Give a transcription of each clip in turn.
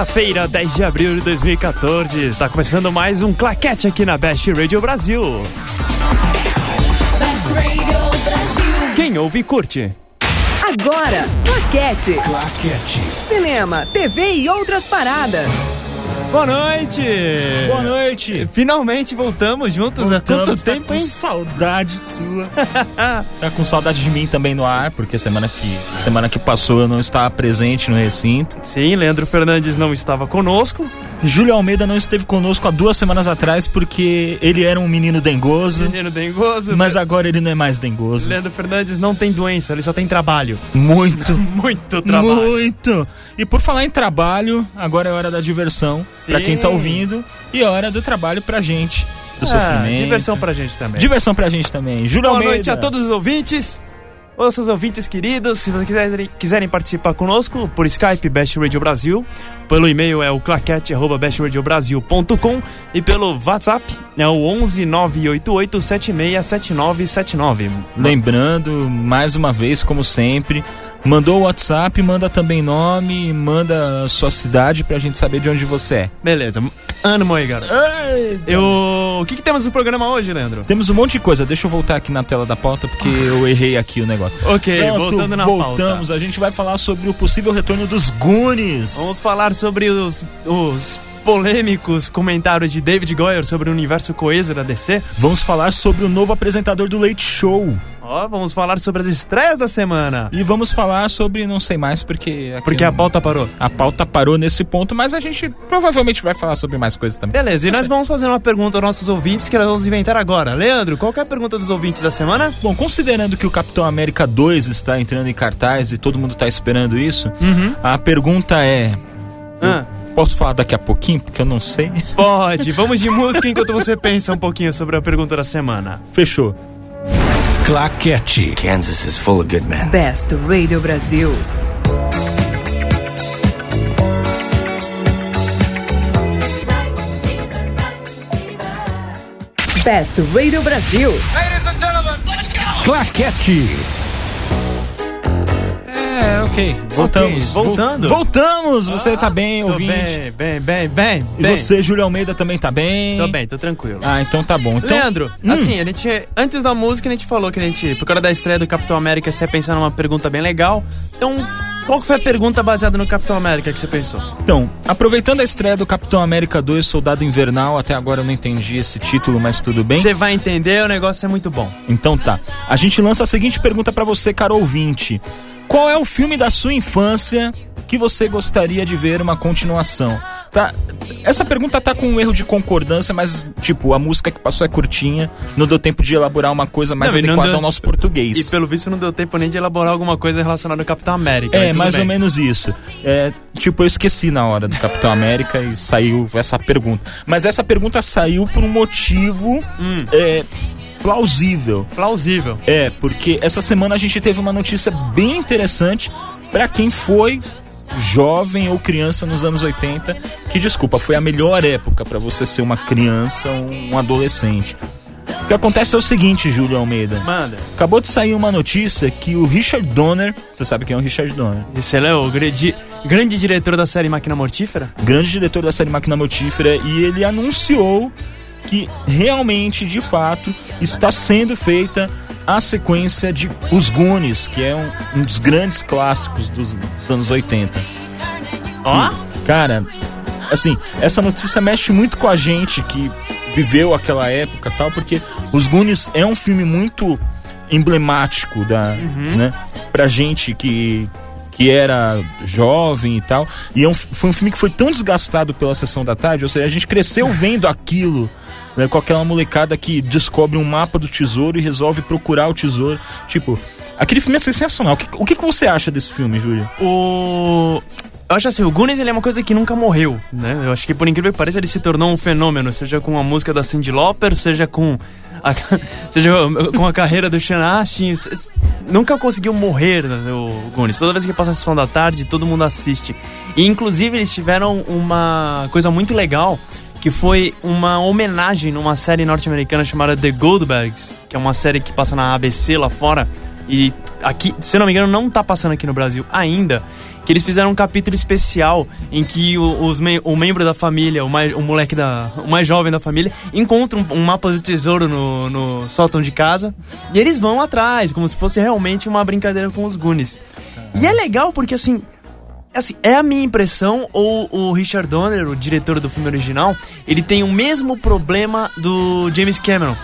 Quinta-feira, 10 de abril de 2014. Está começando mais um claquete aqui na Best Radio Brasil. Best Radio Brasil. Quem ouve, curte. Agora, Claquete. Claquete. Cinema, TV e outras paradas. Boa noite! Boa noite. Finalmente voltamos juntos. Há quanto Voltamos, tá tempo, com hein? saudade sua. tá com saudade de mim também no ar, porque semana que, semana que passou eu não estava presente no recinto. Sim, Leandro Fernandes não estava conosco. Júlio Almeida não esteve conosco há duas semanas atrás porque ele era um menino dengoso, Menino dengoso. mas agora ele não é mais dengoso. Leandro Fernandes não tem doença, ele só tem trabalho. Muito. Muito trabalho. Muito! E por falar em trabalho, agora é hora da diversão pra quem tá ouvindo e é hora do trabalho pra gente, do Ah, sofrimento. diversão pra gente também. Diversão pra gente também. Júlio Boa Almeida. noite a todos os ouvintes. Os seus ouvintes queridos, se vocês quiserem, quiserem participar conosco por Skype Best Radio Brasil, pelo e-mail é o claquete@bestradiobrasil.com e pelo WhatsApp é o 11 988 767979. Lembrando, mais uma vez, como sempre, mandou o WhatsApp, manda também nome, manda sua cidade pra gente saber de onde você é. Beleza. Ano Moegara. Eu, o que, que temos no programa hoje, Leandro? Temos um monte de coisa, deixa eu voltar aqui na tela da pauta porque eu errei aqui o negócio. OK, Pronto, voltando na voltamos. pauta. A gente vai falar sobre o possível retorno dos Goonies. Vamos falar sobre os, os polêmicos comentários de David Goyer sobre o universo coeso da DC. Vamos falar sobre o novo apresentador do Leite Show. Ó, vamos falar sobre as estreias da semana. E vamos falar sobre não sei mais porque Porque a pauta parou. a pauta parou nesse ponto, mas a gente provavelmente vai falar sobre mais coisas também. Beleza, e nós vamos fazer uma pergunta aos nossos ouvintes que nós vamos inventar agora. Leandro, qual que é a pergunta dos ouvintes da semana? Bom, considerando que o Capitão América 2 está entrando em cartaz e todo mundo está esperando isso, Uhum. a pergunta é: Ah, posso falar daqui a pouquinho porque eu não sei? pode, vamos de música enquanto você pensa um pouquinho sobre a pergunta da semana. Fechou. Claquete. Kansas is full of good men. Best Radio Brasil. Best Radio Brasil. Claquete. É, ok. Voltamos. Ok, voltando. Vol- Voltamos! Você tá bem, ouvinte? bem, bem, bem, bem. E bem. você, Júlio Almeida, também tá bem? Tô bem, tô tranquilo. Ah, então tá bom. Então, Leandro, Hum. assim, a gente. Antes da música, a gente falou que a gente, por causa da estreia do Capitão América, você ia pensar numa pergunta bem legal. Então, qual foi a pergunta baseada no Capitão América que você pensou? Então, aproveitando a estreia do Capitão América 2 Soldado Invernal, até agora eu não entendi esse título, mas tudo bem. Você vai entender, o negócio é muito bom. Então tá. A gente lança a seguinte pergunta pra você, caro ouvinte. Qual é o filme da sua infância que você gostaria de ver uma continuação? Tá, essa pergunta tá com um erro de concordância, mas, tipo, a música que passou é curtinha, não deu tempo de elaborar uma coisa mais Não, adequada deu- ao nosso português. E pelo visto não deu tempo nem de elaborar alguma coisa relacionada ao Capitão América. É, mais bem. ou menos isso. É, tipo, eu esqueci na hora do Capitão América e saiu essa pergunta. Mas essa pergunta saiu por um motivo Hum. é, plausível. Plausível. É, porque essa semana a gente teve uma notícia bem interessante pra quem foi jovem ou criança nos anos 80, que desculpa, foi a melhor época pra você ser uma criança ou um adolescente. O que acontece é o seguinte, Júlio Almeida. Manda. Acabou de sair uma notícia que o Richard Donner, você sabe quem é o Richard Donner? Esse é o grande, grande diretor da série Máquina Mortífera? grande diretor da série Máquina Mortífera, e ele anunciou que realmente, de fato, está sendo feita a sequência de Os Goonies, que é um, um dos grandes clássicos dos, dos anos 80. Ó. Cara, assim, essa notícia mexe muito com a gente que viveu aquela época e tal, porque Os Goonies é um filme muito emblemático da, né, pra gente que que era jovem e tal, e é um- foi um filme que foi tão desgastado pela sessão da tarde, ou seja, a gente cresceu vendo aquilo, né, com aquela molecada que descobre um mapa do tesouro e resolve procurar o tesouro. Tipo, aquele filme é sensacional. O que, o que, você acha desse filme, Júlio? O. Eu acho assim, o Goonies ele é uma coisa que nunca morreu, né? Eu acho que por incrível que pareça ele se tornou um fenômeno, seja com a música da Cyndi Lauper, seja com a, seja com a carreira do Sean Astin, nunca conseguiu morrer né, o Goonies. Toda vez que passa a sessão da tarde, todo mundo assiste. E inclusive eles tiveram uma coisa muito legal, que foi uma homenagem numa série norte-americana chamada The Goldbergs, que é uma série que passa na ABC lá fora. E aqui, se não me engano, não tá passando aqui no Brasil ainda. que eles fizeram um capítulo especial em que o, os mem- o membro da família, o, mais, o moleque da. o mais jovem da família, encontra um, um mapa do tesouro no, no sótão de casa e eles vão atrás, como se fosse realmente uma brincadeira com os Goonies. E é legal porque assim. Assim, é a minha impressão, ou o Richard Donner, o diretor do filme original, ele tem o mesmo problema do James Cameron.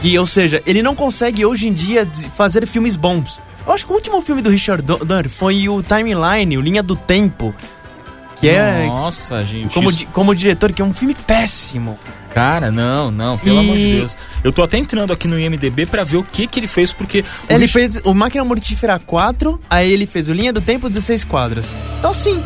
Que, ou seja, ele não consegue hoje em dia fazer filmes bons. Eu acho que o último filme do Richard Do- Donner foi o Timeline, o Linha do Tempo. Que é Nossa, gente. como, isso- como diretor, que é um filme péssimo. Cara, não, não, pelo E- amor de Deus. Eu tô até entrando aqui no IMDB pra ver o que que ele fez, porque. Ele Richard- fez o Máquina Mortífera 4, aí ele fez o Linha do Tempo 16 quadras. Então, sim,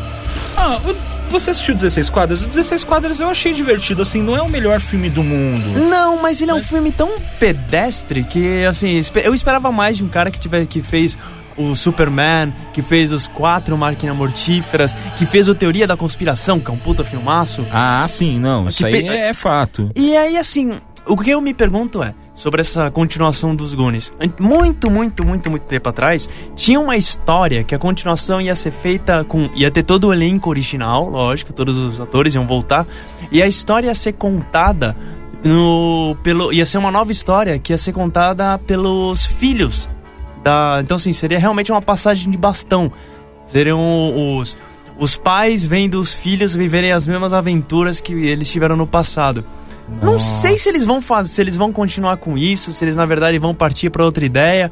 Ah, o- você assistiu 16 quadras? O 16 quadras eu achei divertido, assim, não é o melhor filme do mundo. Não, mas ele é um filme tão pedestre que, assim, eu esperava mais de um cara que, tiver, que fez o Superman, que fez os quatro máquinas mortíferas, que fez o Teoria da Conspiração, que é um puta filmaço. Ah, sim, não, isso aí é, é fato. E aí, assim, o que eu me pergunto é, sobre essa continuação dos Goonies. Muito, muito, muito, muito tempo atrás, tinha uma história que a continuação ia ser feita com... Ia ter todo o elenco original, lógico, todos os atores iam voltar. E a história ia ser contada no... Pelo, ia ser uma nova história que ia ser contada pelos filhos da... Então, assim, seria realmente uma passagem de bastão. Seriam os... Os pais vendo os filhos viverem as mesmas aventuras que eles tiveram no passado. Não sei se eles vão fazer, se eles vão continuar com isso, se eles na verdade vão partir para outra ideia,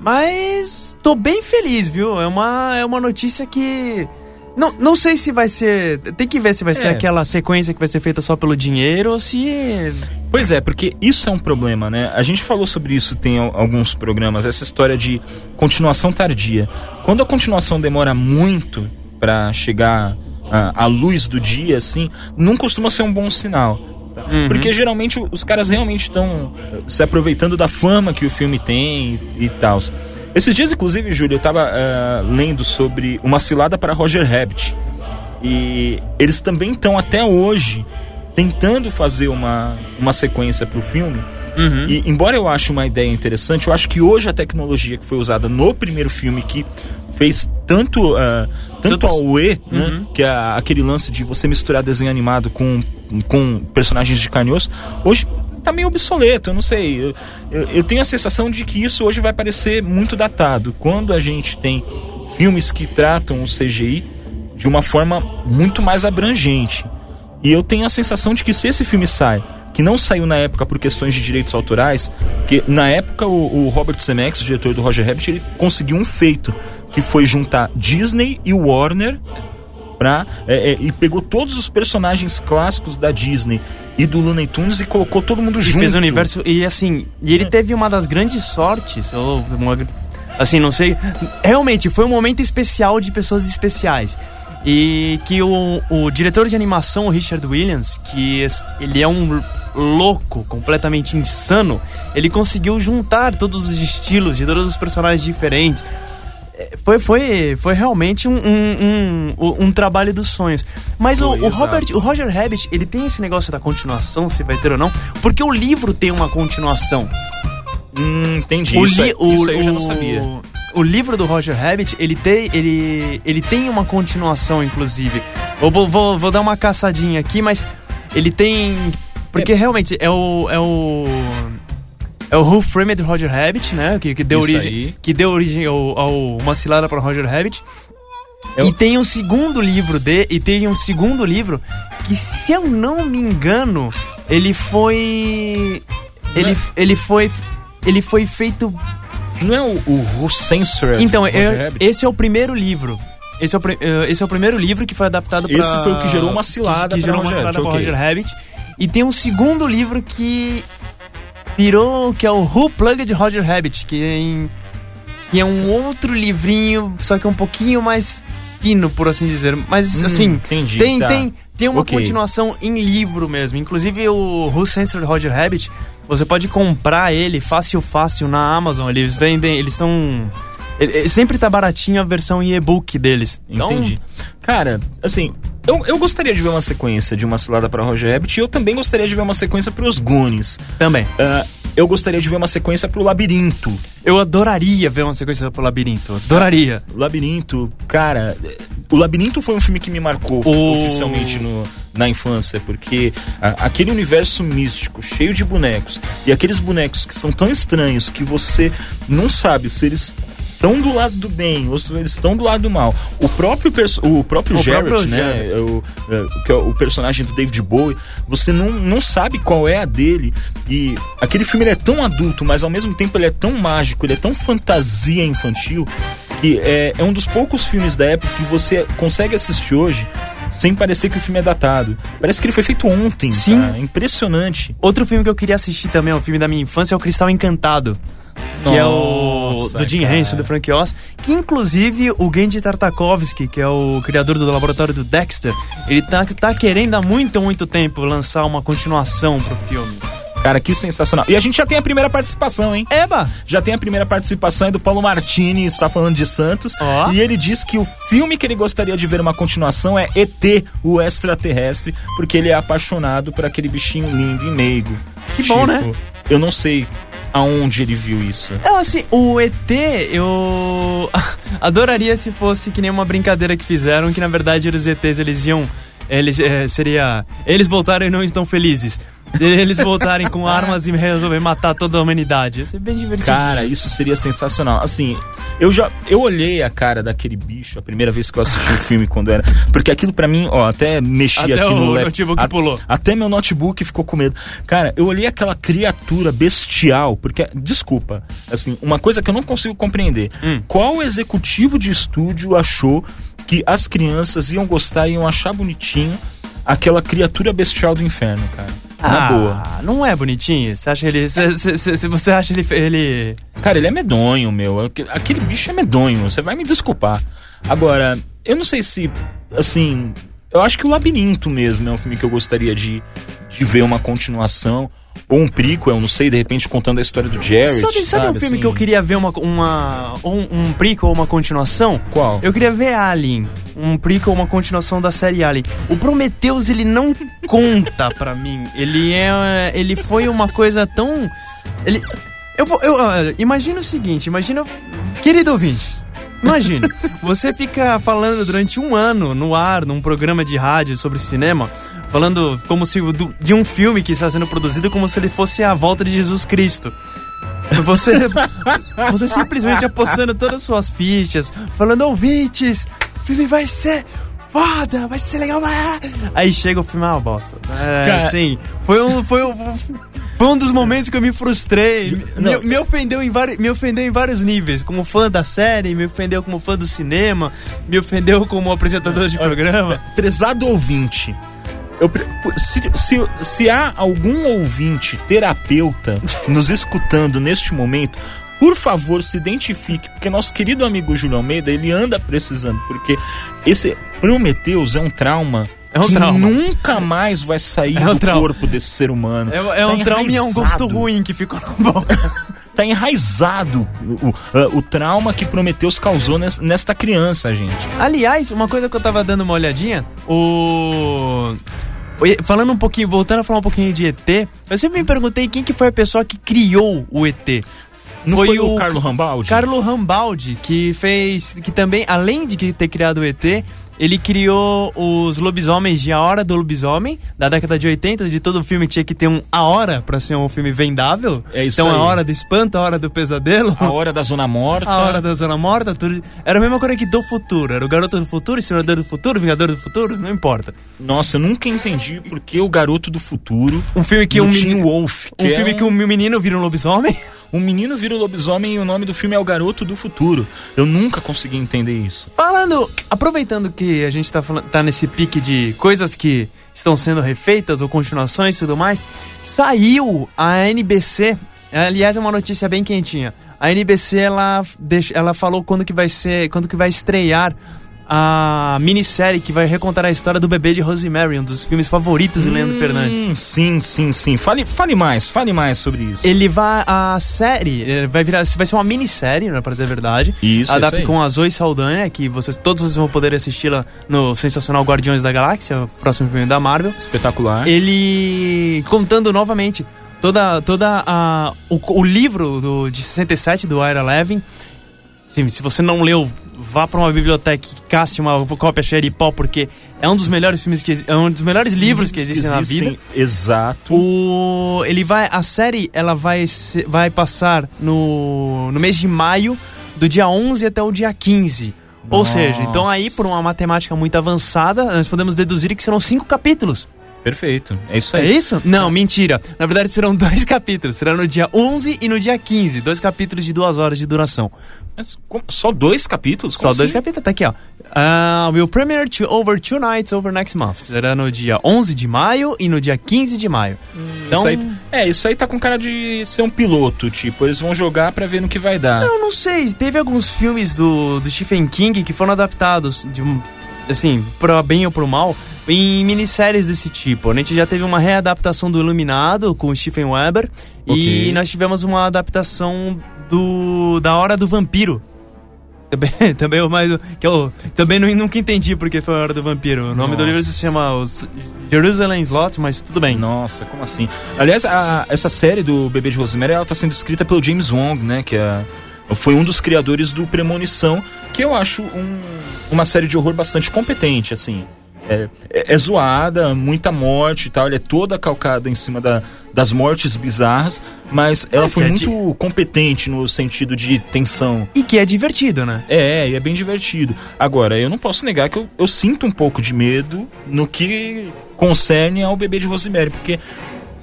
mas tô bem feliz, viu? É uma é uma notícia que não, não sei se vai ser, tem que ver se vai ser É. aquela sequência que vai ser feita só pelo dinheiro ou se Pois é, porque isso é um problema, né? A gente falou sobre isso tem al- alguns programas, essa história de continuação tardia. Quando a continuação demora muito pra chegar à, à luz do dia, assim, não costuma ser um bom sinal. Uhum. Porque geralmente os caras realmente estão eh, se aproveitando da fama que o filme tem e, e tal. Esses dias, inclusive, Júlio, eu tava ah, lendo sobre uma cilada para Roger Rabbit. E eles também estão até hoje tentando fazer uma, uma sequência pro filme. E embora eu ache uma ideia interessante, eu acho que hoje a tecnologia que foi usada no primeiro filme que fez tanto ah, tanto ao E, né, que é aquele lance de você misturar desenho animado com, com personagens de carne hoje tá meio obsoleto, eu não sei. Eu, eu, eu tenho a sensação de que isso hoje vai parecer muito datado. Quando a gente tem filmes que tratam o CGI de uma forma muito mais abrangente. E eu tenho a sensação de que se esse filme sai, que não saiu na época por questões de direitos autorais, que na época o, o Robert Zemeckis, o diretor do Roger Rabbit, ele conseguiu um feito, que foi juntar Disney e Warner pra, é, é, e pegou todos os personagens clássicos da Disney e do Looney Tunes e colocou todo mundo e junto. fez o universo e assim, e ele teve uma das grandes sortes, ou uma, assim, não sei, realmente foi um momento especial de pessoas especiais. E que o, o diretor de animação, o Richard Williams, que ele é um louco, completamente insano, ele conseguiu juntar todos os estilos de todos os personagens diferentes. É, Foi, foi, foi realmente um, um, um, um trabalho dos sonhos. Mas o, Foi, o exato. Robert, o Roger Rabbit, ele tem esse negócio da continuação, se vai ter ou não, porque o livro tem uma continuação. Hum, entendi. O isso, li- aí- o- isso aí eu já não o- sabia. O livro do Roger Rabbit, ele tem, ele, ele tem uma continuação, inclusive. Eu vou, vou, vou dar uma caçadinha aqui, mas ele tem. Porque realmente é o. É o. É o Who Framed Roger Rabbit, né? Que, que deu Isso origem, aí. que deu origem ao, ao Uma Cilada para Roger Rabbit. É o- E tem um segundo livro de, e tem um segundo livro que, se eu não me engano, ele foi. Ele, ele foi. Ele foi feito Não é o, o Who Censored então, eu- Rabbit? esse é o primeiro livro. Esse é o, eh, esse é o primeiro livro que foi adaptado para. Esse foi o que gerou uma cilada que, que gerou uma Roger cilada Rabbit, pra ok. Roger Rabbit. E tem um segundo livro que virou que é o Who Plugged Roger Rabbit, que é, em- que é um outro livrinho, só que um pouquinho mais fino, por assim dizer. Mas Hum, assim, entendi, tem tá. tem tem uma Ok. continuação em livro mesmo. Inclusive o Who Censored Roger Rabbit, você pode comprar ele fácil fácil na Amazon. Eles vendem, eles estão ele- sempre tá baratinho a versão e-book deles. Então, Entendi. Cara, assim, eu, eu gostaria de ver uma sequência de uma cilada para Roger Rabbit e eu também gostaria de ver uma sequência para os Goonies. Também. Ah, eu gostaria de ver uma sequência pro Labirinto. Eu adoraria ver uma sequência pro Labirinto. Adoraria. Labirinto, cara, o Labirinto foi um filme que me marcou O- oficialmente no- na infância, porque a- aquele universo místico, cheio de bonecos, e aqueles bonecos que são tão estranhos que você não sabe se eles estão do lado do bem ou se eles estão do lado do mal. O próprio, o próprio O Jarrett, próprio né, Jarrett. o, é, que é o personagem do David Bowie, você não, não sabe qual é a dele. E aquele filme é tão adulto, mas ao mesmo tempo ele é tão mágico, ele é tão fantasia infantil, que é, é um dos poucos filmes da época que você consegue assistir hoje sem parecer que o filme é datado. Parece que ele foi feito ontem. Sim. cara. É impressionante. Outro filme que eu queria assistir também, é um filme da minha infância, é o Cristal Encantado. Que é o Nossa, do Jim cara. Henson, do Frank Oz. Que inclusive o Gendy Tartakovsky, que é o criador do laboratório do Dexter, ele tá, tá querendo há muito, muito tempo lançar uma continuação pro filme. Cara, que sensacional. E a gente já tem a primeira participação, hein? Eba! Já tem a primeira participação aí do Paulo Martini, está falando de Santos. Ó. E ele diz que o filme que ele gostaria de ver uma continuação é ET, o extraterrestre, porque ele é apaixonado por aquele bichinho lindo e meigo. Que bom, né? Eu não sei aonde ele viu isso. Não, assim, o ET, eu adoraria se fosse que nem uma brincadeira que fizeram, que na verdade os ETs eles iam. Eles eh, seria. Eles voltaram e não estão felizes. Eles voltarem com armas e resolver matar toda a humanidade. Ia ser bem divertido. Cara, isso seria sensacional. Assim, eu já eu olhei a cara daquele bicho a primeira vez que eu assisti o filme quando era, porque aquilo pra mim, ó, até mexi Até aqui no o lap- notebook a- pulou. Até meu notebook ficou com medo. Cara, eu olhei aquela criatura bestial, porque desculpa, assim, uma coisa que eu não consigo compreender. Hum. Qual executivo de estúdio achou que as crianças iam gostar e iam achar bonitinho aquela criatura bestial do inferno, cara? Na ah, boa. Não é bonitinho? Você acha ele. Se, se- se- se você acha ele. ele... Cara, ele é medonho, meu. Aquele- Aquele bicho é medonho. Você vai me desculpar. Agora, eu não sei se, assim, eu acho que o Labirinto mesmo é um filme que eu gostaria de, de ver uma continuação ou um prequel, eu não sei, de repente contando a história do Jared. Sabe, sabe um filme assim? que eu queria ver uma, uma, um, um prequel ou uma continuação? Qual? Eu queria ver Alien. Um prequel ou uma continuação da série Alien. O Prometheus, ele não conta pra mim. Ele é. Ele foi uma coisa tão. Ele. Eu vou. Eu, imagina o seguinte, imagina. Querido ouvinte. Imagine, você fica falando durante um ano no ar, num programa de rádio sobre cinema, falando como se de um filme que está sendo produzido como se ele fosse a volta de Jesus Cristo. Você, você simplesmente apostando todas as suas fichas, falando, ouvintes, o filme vai ser foda, vai ser legal. vai." Aí chega o filme, ah, bosta. É, Cara- assim, foi um, foi, um, foi um dos momentos que eu me frustrei. Me, me ofendeu em vários, me ofendeu em vários níveis. Como fã da série, me ofendeu como fã do cinema, me ofendeu como apresentador de programa. Prezado ouvinte, eu se, se, se há algum ouvinte terapeuta nos escutando neste momento, por favor, se identifique, porque nosso querido amigo Júlio Almeida, ele anda precisando, porque esse Prometheus é um trauma É um que trauma. nunca mais vai sair É um do trauma. corpo desse ser humano. É, é Tá um trauma e é um gosto enraizado. ruim que ficou na boca. Tá enraizado o, o, o trauma que Prometheus causou nes- nesta criança, gente. Aliás, uma coisa que eu tava dando uma olhadinha, o. o- Falando um pouquinho, voltando a falar um pouquinho de ET, eu sempre me perguntei quem que foi a pessoa que criou o ET. Não foi, o Carlo Rambaldi? Carlo Rambaldi, que fez. que também, além de ter criado o ET, ele criou os lobisomens de A Hora do Lobisomem, da década de 80, de todo filme tinha que ter um A Hora pra ser um filme vendável. É isso Então aí. a hora do espanto, a hora do pesadelo. A Hora da Zona Morta. A Hora da Zona Morta, tudo. Era a mesma coisa que do futuro. Era o garoto do futuro, Senador do futuro, Vingador do futuro, não importa. Nossa, eu nunca entendi porque o Garoto do Futuro... Um filme que um menino. Wolf, Um é filme que um menino vira um lobisomem. Um menino vira o lobisomem e o nome do filme é O Garoto do Futuro. Eu nunca consegui entender isso. Falando, aproveitando que a gente tá, tá nesse pique de coisas que estão sendo refeitas ou continuações e tudo mais, saiu a NBC, aliás é uma notícia bem quentinha. A NBC ela, ela falou quando que vai ser, quando que vai estrear a minissérie que vai recontar a história do bebê de Rosemary, um dos filmes favoritos de Leandro Fernandes. Hum, sim, sim, sim. Fale, fale mais, fale mais sobre isso. Ele vai. A série eh, vai virar. Vai ser uma minissérie, né, pra dizer a verdade. Isso, Adapta isso com a Zoe Saldanha, que vocês, todos vocês vão poder assisti-la no sensacional Guardiões da Galáxia, o próximo filme da Marvel. Espetacular. Ele contando novamente Toda, toda a, o, o livro do, de 67 do Ira Levin, sim, se você não leu, vá para uma biblioteca e casse uma cópia cheia de pó, porque é um dos melhores filmes que é um dos melhores livros que existem na vida. Exato. O, ele vai, a série ela vai, vai passar no, no mês de maio, do dia 11 até o dia 15. Ou Nossa. seja, então aí por uma matemática muito avançada, nós podemos deduzir que serão cinco capítulos. Perfeito. É isso É aí. isso? Não, mentira. Na verdade serão dois capítulos. Será no dia 11 e no dia 15. Dois capítulos de duas horas de duração. Mas como- Só dois capítulos? Só Como dois assim? capítulos. Tá aqui, ó. Uh, will premiere to over two nights over next month. Será no dia 11 de maio e no dia 15 de maio. Então, Isso aí, é, isso aí tá com cara de ser um piloto, tipo, eles vão jogar pra ver no que vai dar. Eu não sei, teve alguns filmes do, do Stephen King que foram adaptados de um, assim, pra bem ou pro mal, em minisséries desse tipo. A gente já teve uma readaptação do Iluminado com o Stephen Weber Ok. e nós tivemos uma adaptação do da Hora do Vampiro. Também, também o mais que eu também nu- nunca entendi porque foi a Hora do Vampiro. O nome do livro se Nossa. chama os Jerusalem Slot, mas tudo bem. Nossa, como assim? Aliás, a- essa série do Bebê de Rosemary, ela tá sendo escrita pelo James Wong, né? Que é, foi um dos criadores do Premonição, que eu acho um- uma série de horror bastante competente, assim. É, é- é zoada, muita morte e tal, ela é toda calcada em cima da- das mortes bizarras, mas ela foi é muito competente no sentido de tensão. E que é divertido, né? É, e é bem divertido. Agora, eu não posso negar que eu, eu sinto um pouco de medo no que concerne ao bebê de Rosemary, porque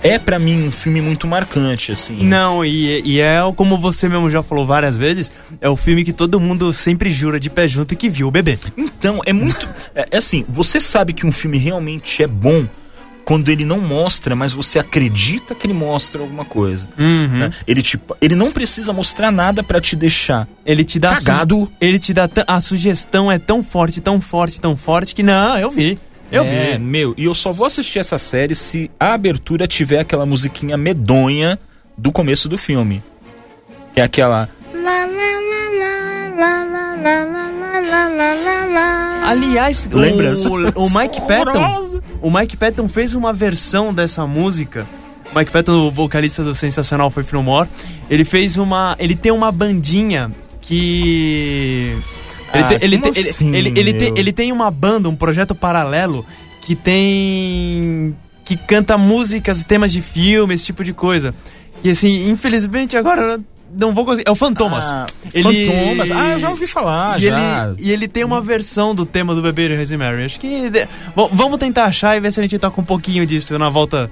é pra mim um filme muito marcante, assim. Não, e, e é como você mesmo já falou várias vezes, é o filme que todo mundo sempre jura de pé junto que viu o bebê. Então, é muito. É, é assim, você sabe que um filme realmente é bom quando ele não mostra, mas você acredita que ele mostra alguma coisa. Uhum. né? Ele, tipo, ele não precisa mostrar nada pra te deixar Ele te dá cagado. ele te dá a sugestão é tão forte, tão forte, tão forte que não, eu vi. Eu é, vi. meu, e eu só vou assistir essa série se a abertura tiver aquela musiquinha medonha do começo do filme. Que é aquela. Aliás, Lembrança. o, o Mike Patton, o Mike Patton fez uma versão dessa música. O Mike Patton, o vocalista do Sensacional foi More, ele fez uma, ele tem uma bandinha que ele, Ah, tem, ele, tem- assim, ele, ele, tem, ele tem uma banda, um projeto paralelo que tem que canta músicas, temas de filme, esse tipo de coisa. E assim, infelizmente agora eu não vou conseguir. É o Fantomas. Ah, Ele- Fantomas. Ah, eu já ouvi falar, e, já. Ele, e ele tem uma versão do tema do bebê de Rosemary. Acho que. Bom, vamos tentar achar e ver se a gente toca um pouquinho disso na volta.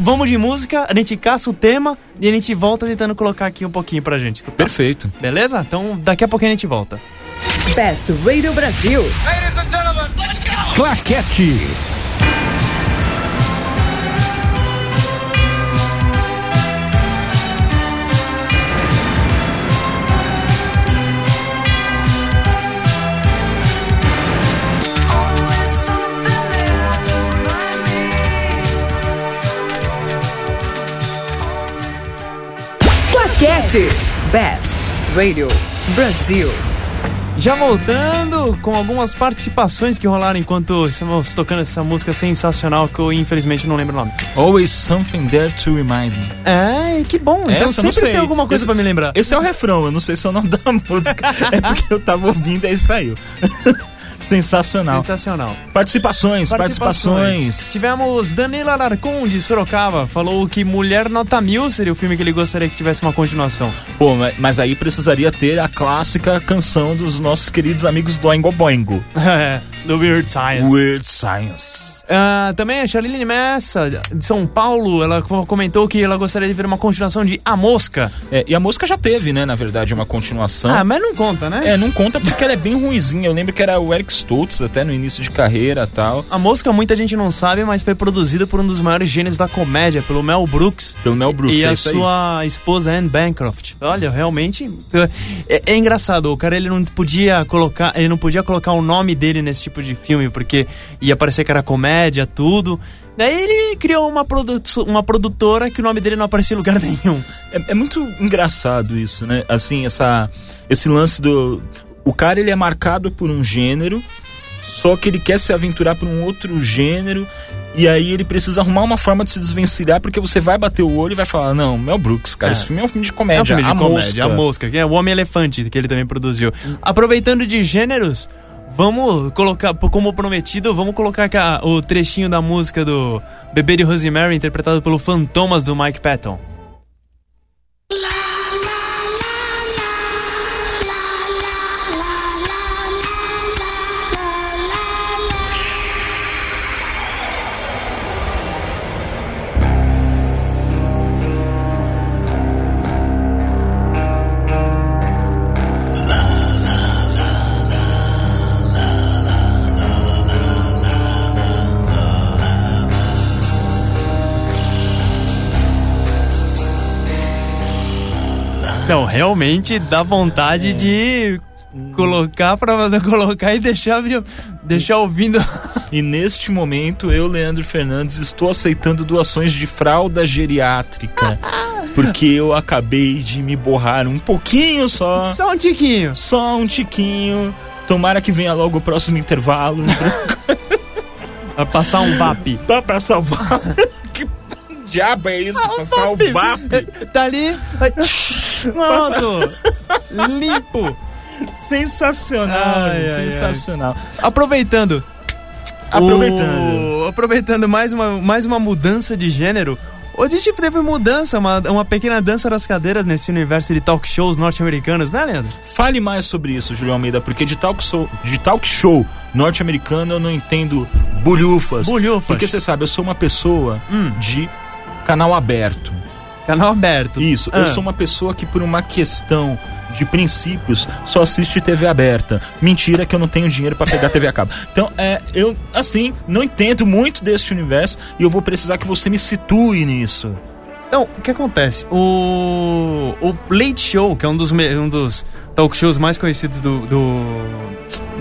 Vamos, de música, a gente caça o tema e a gente volta tentando colocar aqui um pouquinho pra gente. escutar. Perfeito. Beleza? Então daqui a pouquinho a gente volta. Best Radio Brasil. Claquete. Claquete. Best Radio Brasil. Já voltando com algumas participações que rolaram enquanto estamos tocando essa música sensacional que eu infelizmente não lembro o nome. Always something there to remind me. É, que bom. Então Essa sempre tem alguma coisa pra me lembrar. Esse é o refrão, eu não sei se é o nome da música. é porque eu tava ouvindo e aí saiu. Sensacional. Sensacional. Participações, participações. Tivemos Danilo Alarcon de Sorocaba, falou que Mulher Nota Mil seria o filme que ele gostaria que tivesse uma continuação. Pô, mas, mas aí precisaria ter a clássica canção dos nossos queridos amigos do Oingo Boingo. É, do Weird Science. Weird Science. Ah, também a Charlene Messa, de São Paulo, ela co- comentou que ela gostaria de ver uma continuação de A Mosca. É, e a música já teve, né, na verdade, uma continuação. Ah, mas não conta, né? É, não conta porque ela é bem ruinzinha. Eu lembro que era o Eric Stoltz até no início de carreira e tal. A Mosca muita gente não sabe, mas foi produzida por um dos maiores gênios da comédia, pelo Mel Brooks. Pelo Mel Brooks, e é a isso aí. sua esposa Anne Bancroft. Olha, realmente é, é engraçado. O cara ele não podia colocar, ele não podia colocar o nome dele nesse tipo de filme porque ia parecer que era comédia, tudo. Daí ele criou uma, produ uma produtora que o nome dele não aparecia em lugar nenhum. É, é muito engraçado isso, né? Assim, essa, esse lance do. O cara ele é marcado por um gênero, só que ele quer se aventurar por um outro gênero. E aí ele precisa arrumar uma forma de se desvencilhar, porque você vai bater o olho e vai falar: Não, Mel Brooks, cara, É. esse filme é um filme de É comédia. um filme de a comédia, mosca. A Mosca, que é o Homem-Elefante, que ele também produziu. Aproveitando de gêneros, vamos colocar, como prometido, vamos colocar o trechinho da música do Bebê de Rosemary, interpretado pelo Fantomas do Mike Patton. Não, realmente dá vontade de colocar pra colocar e deixar, deixar ouvindo. E neste momento, eu, Leandro Fernandes, estou aceitando doações de fralda geriátrica. Porque eu acabei de me borrar um pouquinho só. Só um tiquinho. Só um tiquinho. Tomara que venha logo o próximo intervalo Pra passar um VAP. pra, pra salvar. que diabo é isso? pra salvar. Tá ali. Pronto. Limpo. Sensacional, Ai, ai, sensacional. Aproveitando. Aproveitando. o- aproveitando mais uma, mais uma mudança de gênero. Hoje a gente teve mudança, uma, uma pequena dança das cadeiras nesse universo de talk shows norte-americanos, né, Leandro? Fale mais sobre isso, Julião Almeida, porque de talk show, de talk show norte-americano eu não entendo bolhufas. Bolhufas. Porque você sabe, eu sou uma pessoa Hum. de canal aberto. Canal aberto. Isso, eu Ah. sou uma pessoa que por uma questão de princípios só assiste TV aberta. Mentira que eu não tenho dinheiro pra pegar TV a cabo. Então, é, eu assim, não entendo muito deste universo e eu vou precisar que você me situe nisso. Então, o que acontece? O, o Late Show, que é um dos, um dos talk shows mais conhecidos do, do,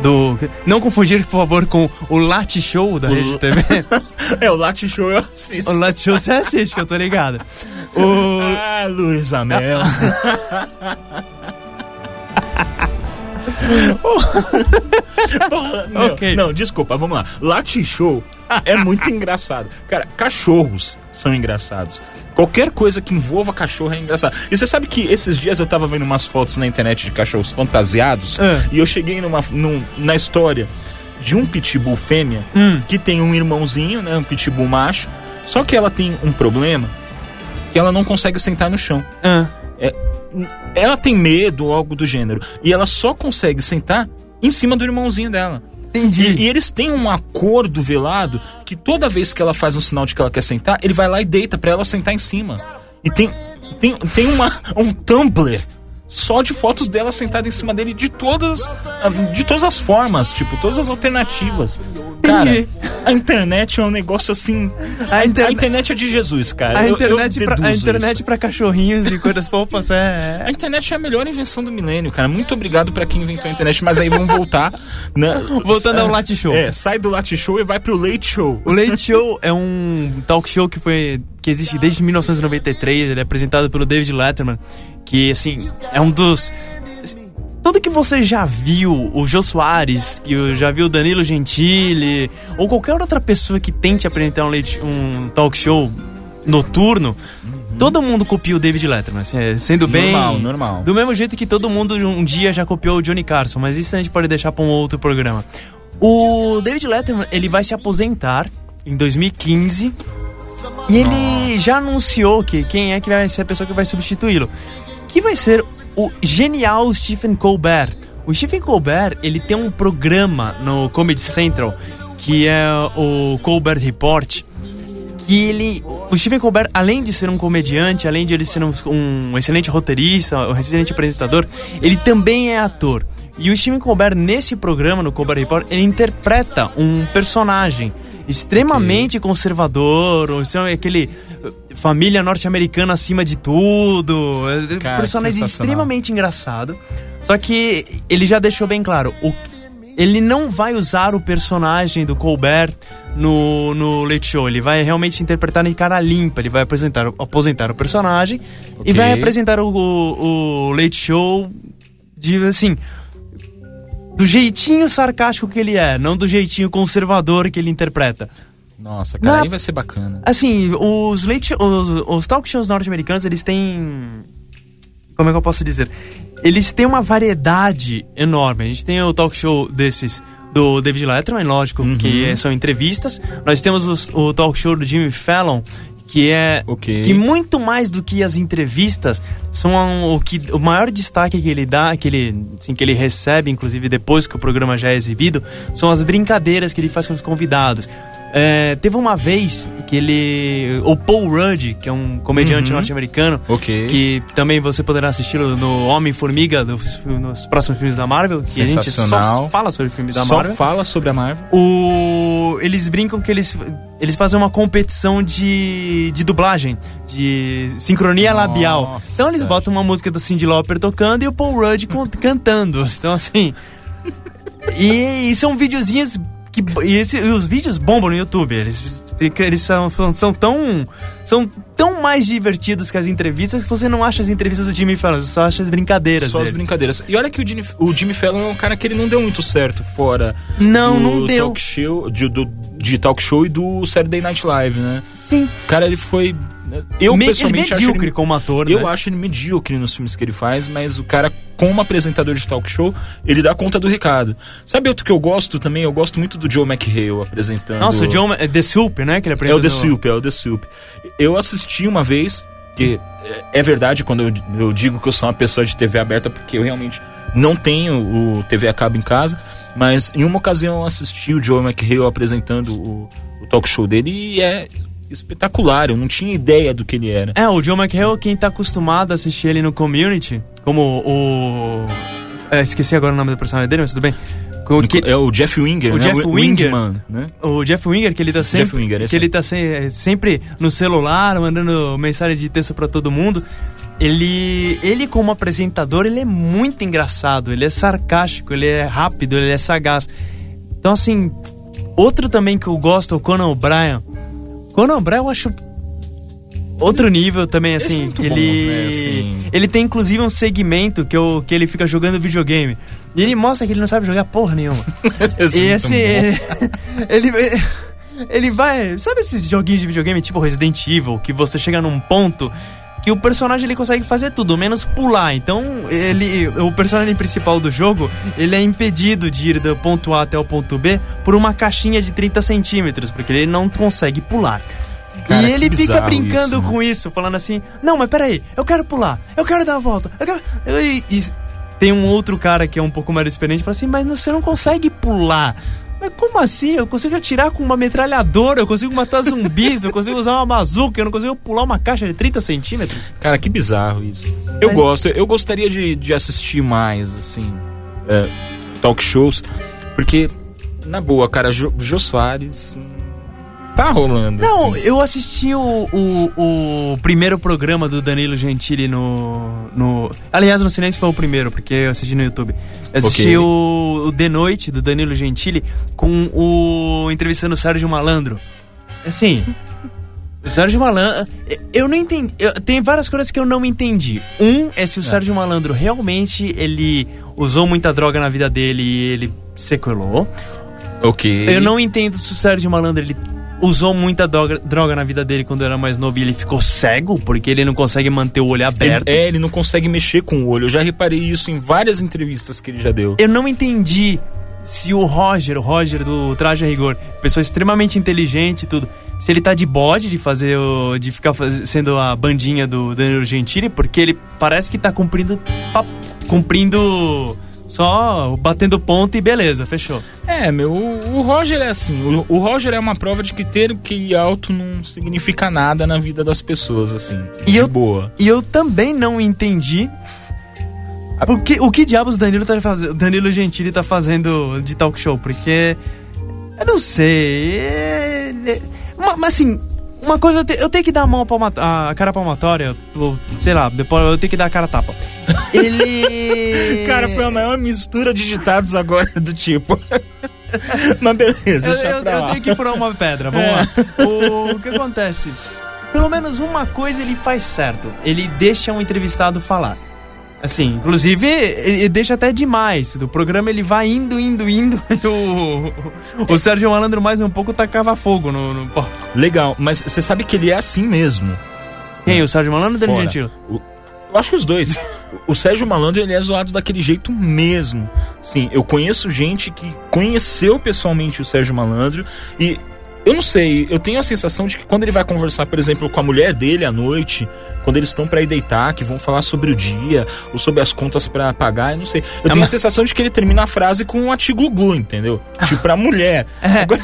do- Não confundir, por favor, com o Late Show da O- Rede TV. É, o Late Show eu assisto. o Late Show você assiste, que eu tô ligado. O... Ah, Luiz Amel. Não, Ok. não, desculpa, vamos lá. Latte Show é muito engraçado. Cara, cachorros são engraçados. Qualquer coisa que envolva cachorro é engraçado. E você sabe que esses dias eu tava vendo umas fotos na internet de cachorros fantasiados É. e eu cheguei numa, num- na história de um pitbull fêmea Hum. que tem um irmãozinho, né, um pitbull macho, só que ela tem um problema que ela não consegue sentar no chão. Ah, Ela tem medo ou algo do gênero. E ela só consegue sentar em cima do irmãozinho dela. entendi. E, e eles têm um acordo velado que toda vez que ela faz um sinal de que ela quer sentar, ele vai lá e deita pra ela sentar em cima. E tem, tem, tem uma, um Tumblr só de fotos dela sentada em cima dele de todas, de todas as formas, tipo, todas as alternativas. Cara, Entendi. a internet é um negócio assim. A A, internet- internet é de Jesus, cara. A Eu- eu internet, pra, a internet pra cachorrinhos e coisas fofas é. A internet é a melhor invenção do milênio, cara. Muito obrigado pra quem inventou a internet, mas aí vamos voltar. Né? Voltando ao Late Show. É, sai do Late Show e vai pro Late Show. O Late Show é um talk show que foi que existe desde 1993. Ele é apresentado pelo David Letterman, que assim é um dos tudo que você já viu, o Jô Soares, que já viu o Danilo Gentili, ou qualquer outra pessoa que tente apresentar um, um talk show noturno, todo mundo copia o David Letterman, assim, é, sendo bem... Normal, normal. Do mesmo jeito que todo mundo um dia já copiou o Johnny Carson, mas isso a gente pode deixar para um outro programa. O David Letterman, ele vai se aposentar em 2015 e ele já anunciou que quem é que vai ser a pessoa que vai substituí-lo. Que vai ser o genial Stephen Colbert. O Stephen Colbert, ele tem um programa no Comedy Central que é o Colbert Report. E ele. O Stephen Colbert, além de ser um comediante, além de ele ser um, um excelente roteirista, um excelente apresentador, ele também é ator. E o Stephen Colbert, nesse programa, no Colbert Report, ele interpreta um personagem extremamente conservador, ou seja, aquele eh, família norte-americana acima de tudo. eh, Cara, personagem extremamente engraçado. Só que ele já deixou bem claro, o ele não vai usar o personagem do Colbert no, no Late Show. Ele vai realmente interpretar em cara limpa. Ele vai apresentar, aposentar o personagem e Ok. vai apresentar o, o, o Late Show de assim. Do jeitinho sarcástico que ele é, não do jeitinho conservador que ele interpreta. Nossa, cara, Na- aí vai ser bacana. Assim, os, late, os, os talk shows norte-americanos, eles têm. Como é que eu posso dizer? Eles têm uma variedade enorme. A gente tem o talk show desses do David Letterman, lógico, que é- são entrevistas. Nós temos os- o talk show do Jimmy Fallon, que é Ok. que muito mais do que as entrevistas são o que o maior destaque que ele dá, que ele, assim, que ele recebe, inclusive depois que o programa já é exibido, são as brincadeiras que ele faz com os convidados. É, teve uma vez que ele. O Paul Rudd, que é um comediante norte-americano, Ok. que também você poderá assisti-lo no Homem-Formiga, nos próximos filmes da Marvel, que a gente só fala sobre filmes da Só Marvel. fala sobre a Marvel. O... Eles brincam que eles, eles fazem uma competição de, de dublagem, de sincronia Nossa. labial. Então eles botam uma música da Cyndi Lauper tocando e o Paul Rudd cantando. Então assim. E, e são videozinhos que. E, esse- e os vídeos bombam no YouTube. Eles, fica- eles são, são, tão. São tão mais divertidos que as entrevistas que você não acha as entrevistas do Jimmy Fallon, você só acha as brincadeiras. Só as dele. brincadeiras. E olha que o Jimmy, o Jimmy Fallon é um cara que ele não deu muito certo fora Não, do não deu. Talk show, de, do, de talk show e do Saturday Night Live, né? Sim. Cara, ele foi. Eu Me- pessoalmente ele acho medíocre ele, como ator, Eu né? acho ele medíocre nos filmes que ele faz, mas o cara, como apresentador de talk show, ele dá conta do recado. Sabe outro que eu gosto também? Eu gosto muito do Joe McHale apresentando. Nossa, o John é The Soup, né? Que ele É o. The Soup, é o The Soup. Eu assisti uma vez, que é- é verdade quando eu, eu digo que eu sou uma pessoa de TV aberta, porque eu realmente não tenho o TV a cabo em casa, mas em uma ocasião eu assisti o Joe McHale apresentando o, o talk show dele e é espetacular, eu não tinha ideia do que ele era. É, o John McHale, quem tá acostumado a assistir ele no Community, como o... é, esqueci agora o nome do personagem dele, mas tudo bem. Que- É o Jeff Winger, O né? Jeff Winger. Wingman, né? o Jeff Winger, que ele tá sempre, Jeff Winger, esse que ele aí. tá se- sempre no celular, mandando mensagem de texto pra todo mundo. Ele, ele como apresentador, ele é muito engraçado, ele é sarcástico, ele é rápido, ele é sagaz. Então, assim, outro também que eu gosto é o Conan O'Brien. Conan O'Brien eu acho outro nível também, assim. muito ele, bons, né, assim. ele tem inclusive um segmento que, eu, que ele fica jogando videogame. E ele mostra que ele não sabe jogar porra nenhuma. É E assim, ele, ele, ele vai. Sabe esses joguinhos de videogame tipo Resident Evil, que você chega num ponto que o personagem ele consegue fazer tudo, menos pular. Então, ele, o personagem principal do jogo, ele é impedido de ir do ponto A até o ponto B por uma caixinha de 30 centímetros, porque ele não consegue pular. Cara, e ele fica brincando isso, né? com isso, falando assim: Não, mas peraí, eu quero pular, eu quero dar a volta. Eu quero... E, e tem um outro cara que é um pouco mais experiente e fala assim: Mas você não consegue pular. Mas como assim? Eu consigo atirar com uma metralhadora, eu consigo matar zumbis, eu consigo usar uma bazuca, eu não consigo pular uma caixa de 30 centímetros. Cara, que bizarro isso. Eu Mas- gosto, eu gostaria de, de assistir mais, assim, é, talk shows, porque, na boa, cara, Jô, Soares tá rolando. Não, assim. eu assisti o, o, o primeiro programa do Danilo Gentili no, no. Aliás, no Silêncio foi o primeiro, porque eu assisti no YouTube. Eu assisti Ok. o, o The Noite do Danilo Gentili com o. entrevistando o Sérgio Malandro. Assim. O Sérgio Malandro. Eu não entendi. eu- tem várias coisas que eu não entendi. Um é se o Sérgio Malandro realmente ele usou muita droga na vida dele e ele sequelou. Ok. Eu não entendo se o Sérgio Malandro ele usou muita droga, droga na vida dele quando era mais novo e ele ficou cego porque ele não consegue manter o olho Ele, aberto. é, ele não consegue mexer com o olho. Eu já reparei isso em várias entrevistas que ele já deu. Eu não entendi se o Roger, o Roger do Traje a Rigor, pessoa extremamente inteligente e tudo, se ele tá de bode de fazer o, de ficar faz- sendo a bandinha do Danilo Gentili, porque ele parece que tá cumprindo cumprindo só batendo ponto e beleza, fechou. É, meu, o, o Roger é assim. O, o Roger é uma prova de que ter QI alto não significa nada na vida das pessoas, assim. E de eu- boa. E eu também não entendi porque, o que diabos Danilo, tá fazendo, Danilo Gentili tá fazendo de talk show, porque eu não sei. é- é- ma- mas assim, uma coisa eu, te- eu tenho que dar a mão palma, a cara palmatória, ou, sei lá, depois eu tenho que dar a cara tapa. Ele. Cara, foi a maior mistura de ditados agora do tipo. Mas beleza, Eu, eu- eu tenho que furar uma pedra, vamos É. lá. O, o que acontece? Pelo menos uma coisa ele faz certo. Ele deixa um entrevistado falar. Assim, inclusive, ele deixa até demais. Do programa ele vai indo, indo, indo. E o, o Sérgio Malandro mais um pouco tacava fogo no, no. Legal, mas você sabe que ele é assim mesmo. Quem? O Sérgio Malandro ou o Danilo. Gentili? O- eu acho que os dois. O Sérgio Malandro, ele é zoado daquele jeito mesmo. Sim, eu conheço gente que conheceu pessoalmente o Sérgio Malandro e eu não sei, eu tenho a sensação de que quando ele vai conversar, por exemplo, com a mulher dele à noite, quando eles estão pra ir deitar, que vão falar sobre o dia ou sobre as contas pra pagar, eu não sei. Eu tenho uma- a sensação de que ele termina a frase com um atiglu-glu, entendeu? Tipo, pra mulher. Agora,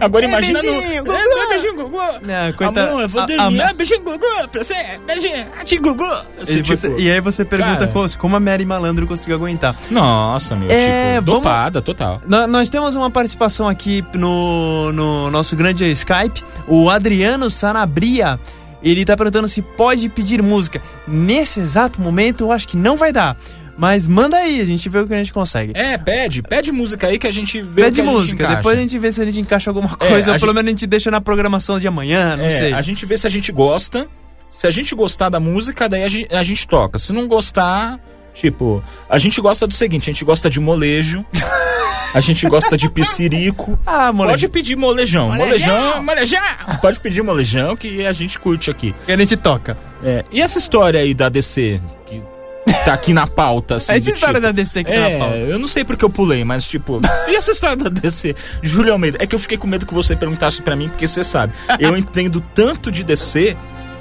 agora imagina beijinho, no... Gugu! É, beijinho, Gugu! É, coita- Amor, eu vou a- dormir. a- Ah, beijinho, Gugu, pra você. Beijinho, atigu-gu. Assim, E, você- tipo, e aí você pergunta cara. co- como a Mary Malandro conseguiu aguentar. Nossa, meu, É, tipo, vamos- dopada, total. Nó- Nós temos uma participação aqui no, no nosso grande Skype, o Adriano Sanabria. Ele tá perguntando se pode pedir música. Nesse exato momento, eu acho que não vai dar. Mas manda aí, a gente vê o que a gente consegue. É, pede, pede música aí que a gente vê o Pede a música, encaixa. depois a gente vê se a gente encaixa alguma É, coisa, a ou pelo gente- menos a gente deixa na programação de amanhã, não É, sei. a gente vê se a gente gosta. Se a gente gostar da música, daí a gente, a gente toca. Se não gostar, tipo, a gente gosta do seguinte, a gente gosta de molejo, a gente gosta de piscirico. Ah, moleque, Pode pedir molejão. Molejão, molejão. Pode pedir molejão que a gente curte aqui. que a gente toca. É, e essa história aí da DC, que tá aqui na pauta, assim. Essa história tipo- da DC que tá na pauta. É, eu não sei porque eu pulei, mas tipo. E essa história da DC? Júlio Almeida, é que eu fiquei com medo que você perguntasse pra mim, porque você sabe. Eu entendo tanto de DC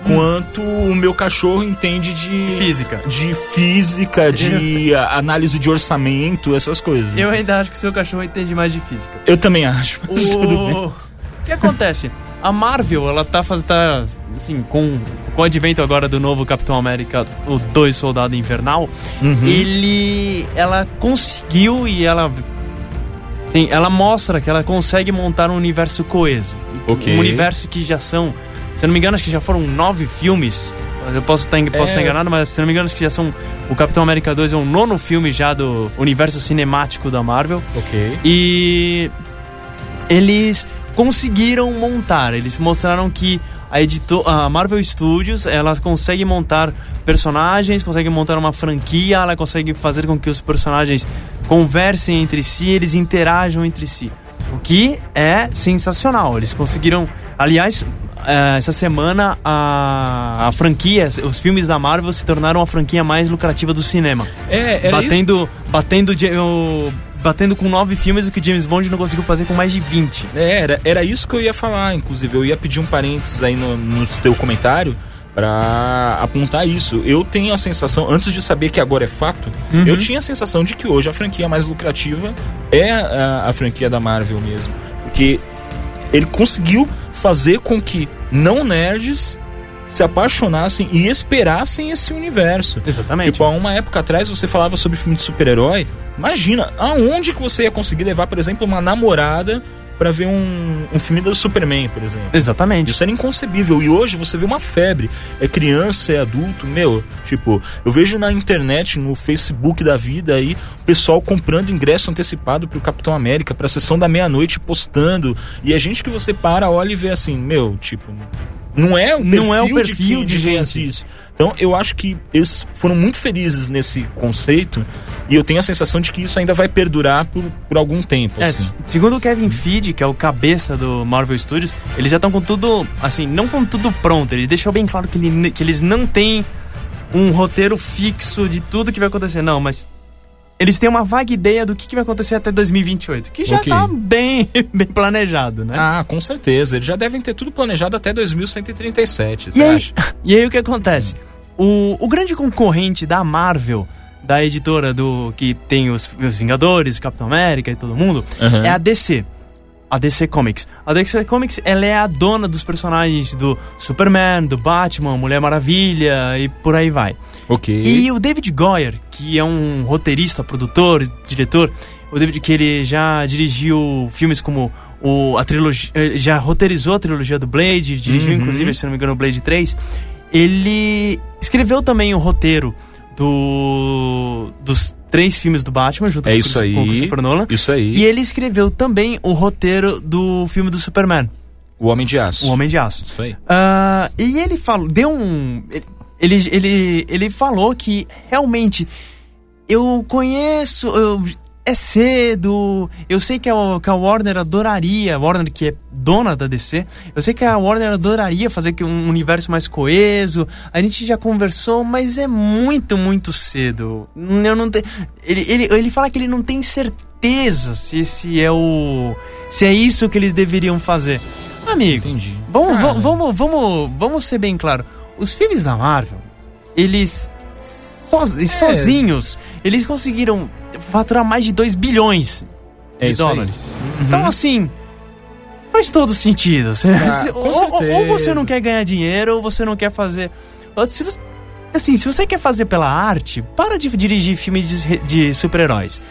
quanto o meu cachorro entende de. Física. De física, de análise de orçamento, essas coisas. Eu ainda acho que seu cachorro entende mais de física. Eu também acho. O... o que acontece? A Marvel, ela tá fazendo. Tá, assim, com, com o advento agora do novo Capitão América, o Dois Soldado Invernal, Uhum. ele. Ela conseguiu e ela. Sim, ela mostra que ela consegue montar um universo coeso. Ok. Um universo que já são. Se eu não me engano, acho que já foram nove filmes. Eu posso estar, posso É. estar enganado, mas se eu não me engano, acho que já são. O Capitão América 2 é o nono filme já do universo cinemático da Marvel. Ok. E eles conseguiram montar, eles mostraram que a, edito a Marvel Studios, ela consegue montar personagens, consegue montar uma franquia, ela consegue fazer com que os personagens conversem entre si, eles interajam entre si. O que é sensacional. Eles conseguiram, aliás, essa semana a, a franquia, os filmes da Marvel se tornaram a franquia mais lucrativa do cinema É, era isso. batendo, batendo, Ja- o- batendo com nove filmes o que James Bond não conseguiu fazer com mais de 20. É, era, era isso que eu ia falar, inclusive. Eu ia pedir um parênteses aí no, no teu comentário pra apontar isso. Eu tenho a sensação, antes de saber que agora é fato, Uhum. eu tinha a sensação de que hoje a franquia mais lucrativa é a, a franquia da Marvel mesmo. Porque ele conseguiu fazer com que não nerds se apaixonassem e esperassem esse universo. Exatamente. Tipo, há uma época atrás você falava sobre filme de super-herói. Imagina, aonde que você ia conseguir levar, por exemplo, uma namorada pra ver um, um filme do Superman, por exemplo? Exatamente. Isso era inconcebível. E hoje você vê uma febre. É criança, é adulto. Meu, tipo, eu vejo na internet, no Facebook da vida aí, o pessoal comprando ingresso antecipado pro Capitão América, pra sessão da meia-noite, postando. E é gente que você para, olha e vê assim, meu, tipo. Não é o perfil, Não é o de perfil de quem gente. assiste. Então eu acho que eles foram muito felizes nesse conceito. E eu tenho a sensação de que isso ainda vai perdurar por, por algum tempo. É, assim. segundo o Kevin Feige, que é o cabeça do Marvel Studios, eles já estão com tudo, assim, não com tudo pronto. Ele deixou bem claro que, ele- que eles não têm um roteiro fixo de tudo que vai acontecer, não, mas eles têm uma vaga ideia do que, que vai acontecer até 2028, que já Ok. tá bem, bem planejado, né? Ah, com certeza. Eles já devem ter tudo planejado até 2137, E você aí, acha? e aí o que acontece? O, o grande concorrente da Marvel, da editora do que tem os, os Vingadores, Capitão América e todo mundo, Aham. é a DC. A DC Comics. A DC Comics, ela é a dona dos personagens do Superman, do Batman, Mulher Maravilha e por aí vai. Ok. E o David Goyer, que é um roteirista, produtor, diretor, o David que ele já dirigiu filmes como o, a trilogia, eh, já roteirizou a trilogia do Blade, dirigiu Uhum. inclusive, se não me engano, o Blade 3. Ele escreveu também o roteiro do dos três filmes do Batman, junto É com, o isso Chris- aí. com o Christopher Nolan. Isso aí. E ele escreveu também o roteiro do filme do Superman, O Homem de Aço. O Homem de Aço. Isso aí. Ah, e ele falou, deu um. ele- ele, ele, ele falou que realmente eu conheço. eu- é cedo. Eu sei que a, que a Warner adoraria, a Warner que é dona da DC, eu sei que a Warner adoraria fazer um universo mais coeso. A gente já conversou, mas é muito, muito cedo. Eu não tenho. Ele, ele, ele fala que ele não tem certeza se esse é o. se é isso que eles deveriam fazer. Amigo, Entendi. Vamos, Cara, va- vamos, vamos, vamos ser bem claro. Os filmes da Marvel, eles soz- É. sozinhos, eles conseguiram faturar mais de 2 bilhões É de dólares. Então, assim, faz todo sentido. Se- se- com ou, ou- você não quer ganhar dinheiro, ou você não quer fazer. Se você, assim, se você quer fazer pela arte, para de dirigir filme de, de super-heróis.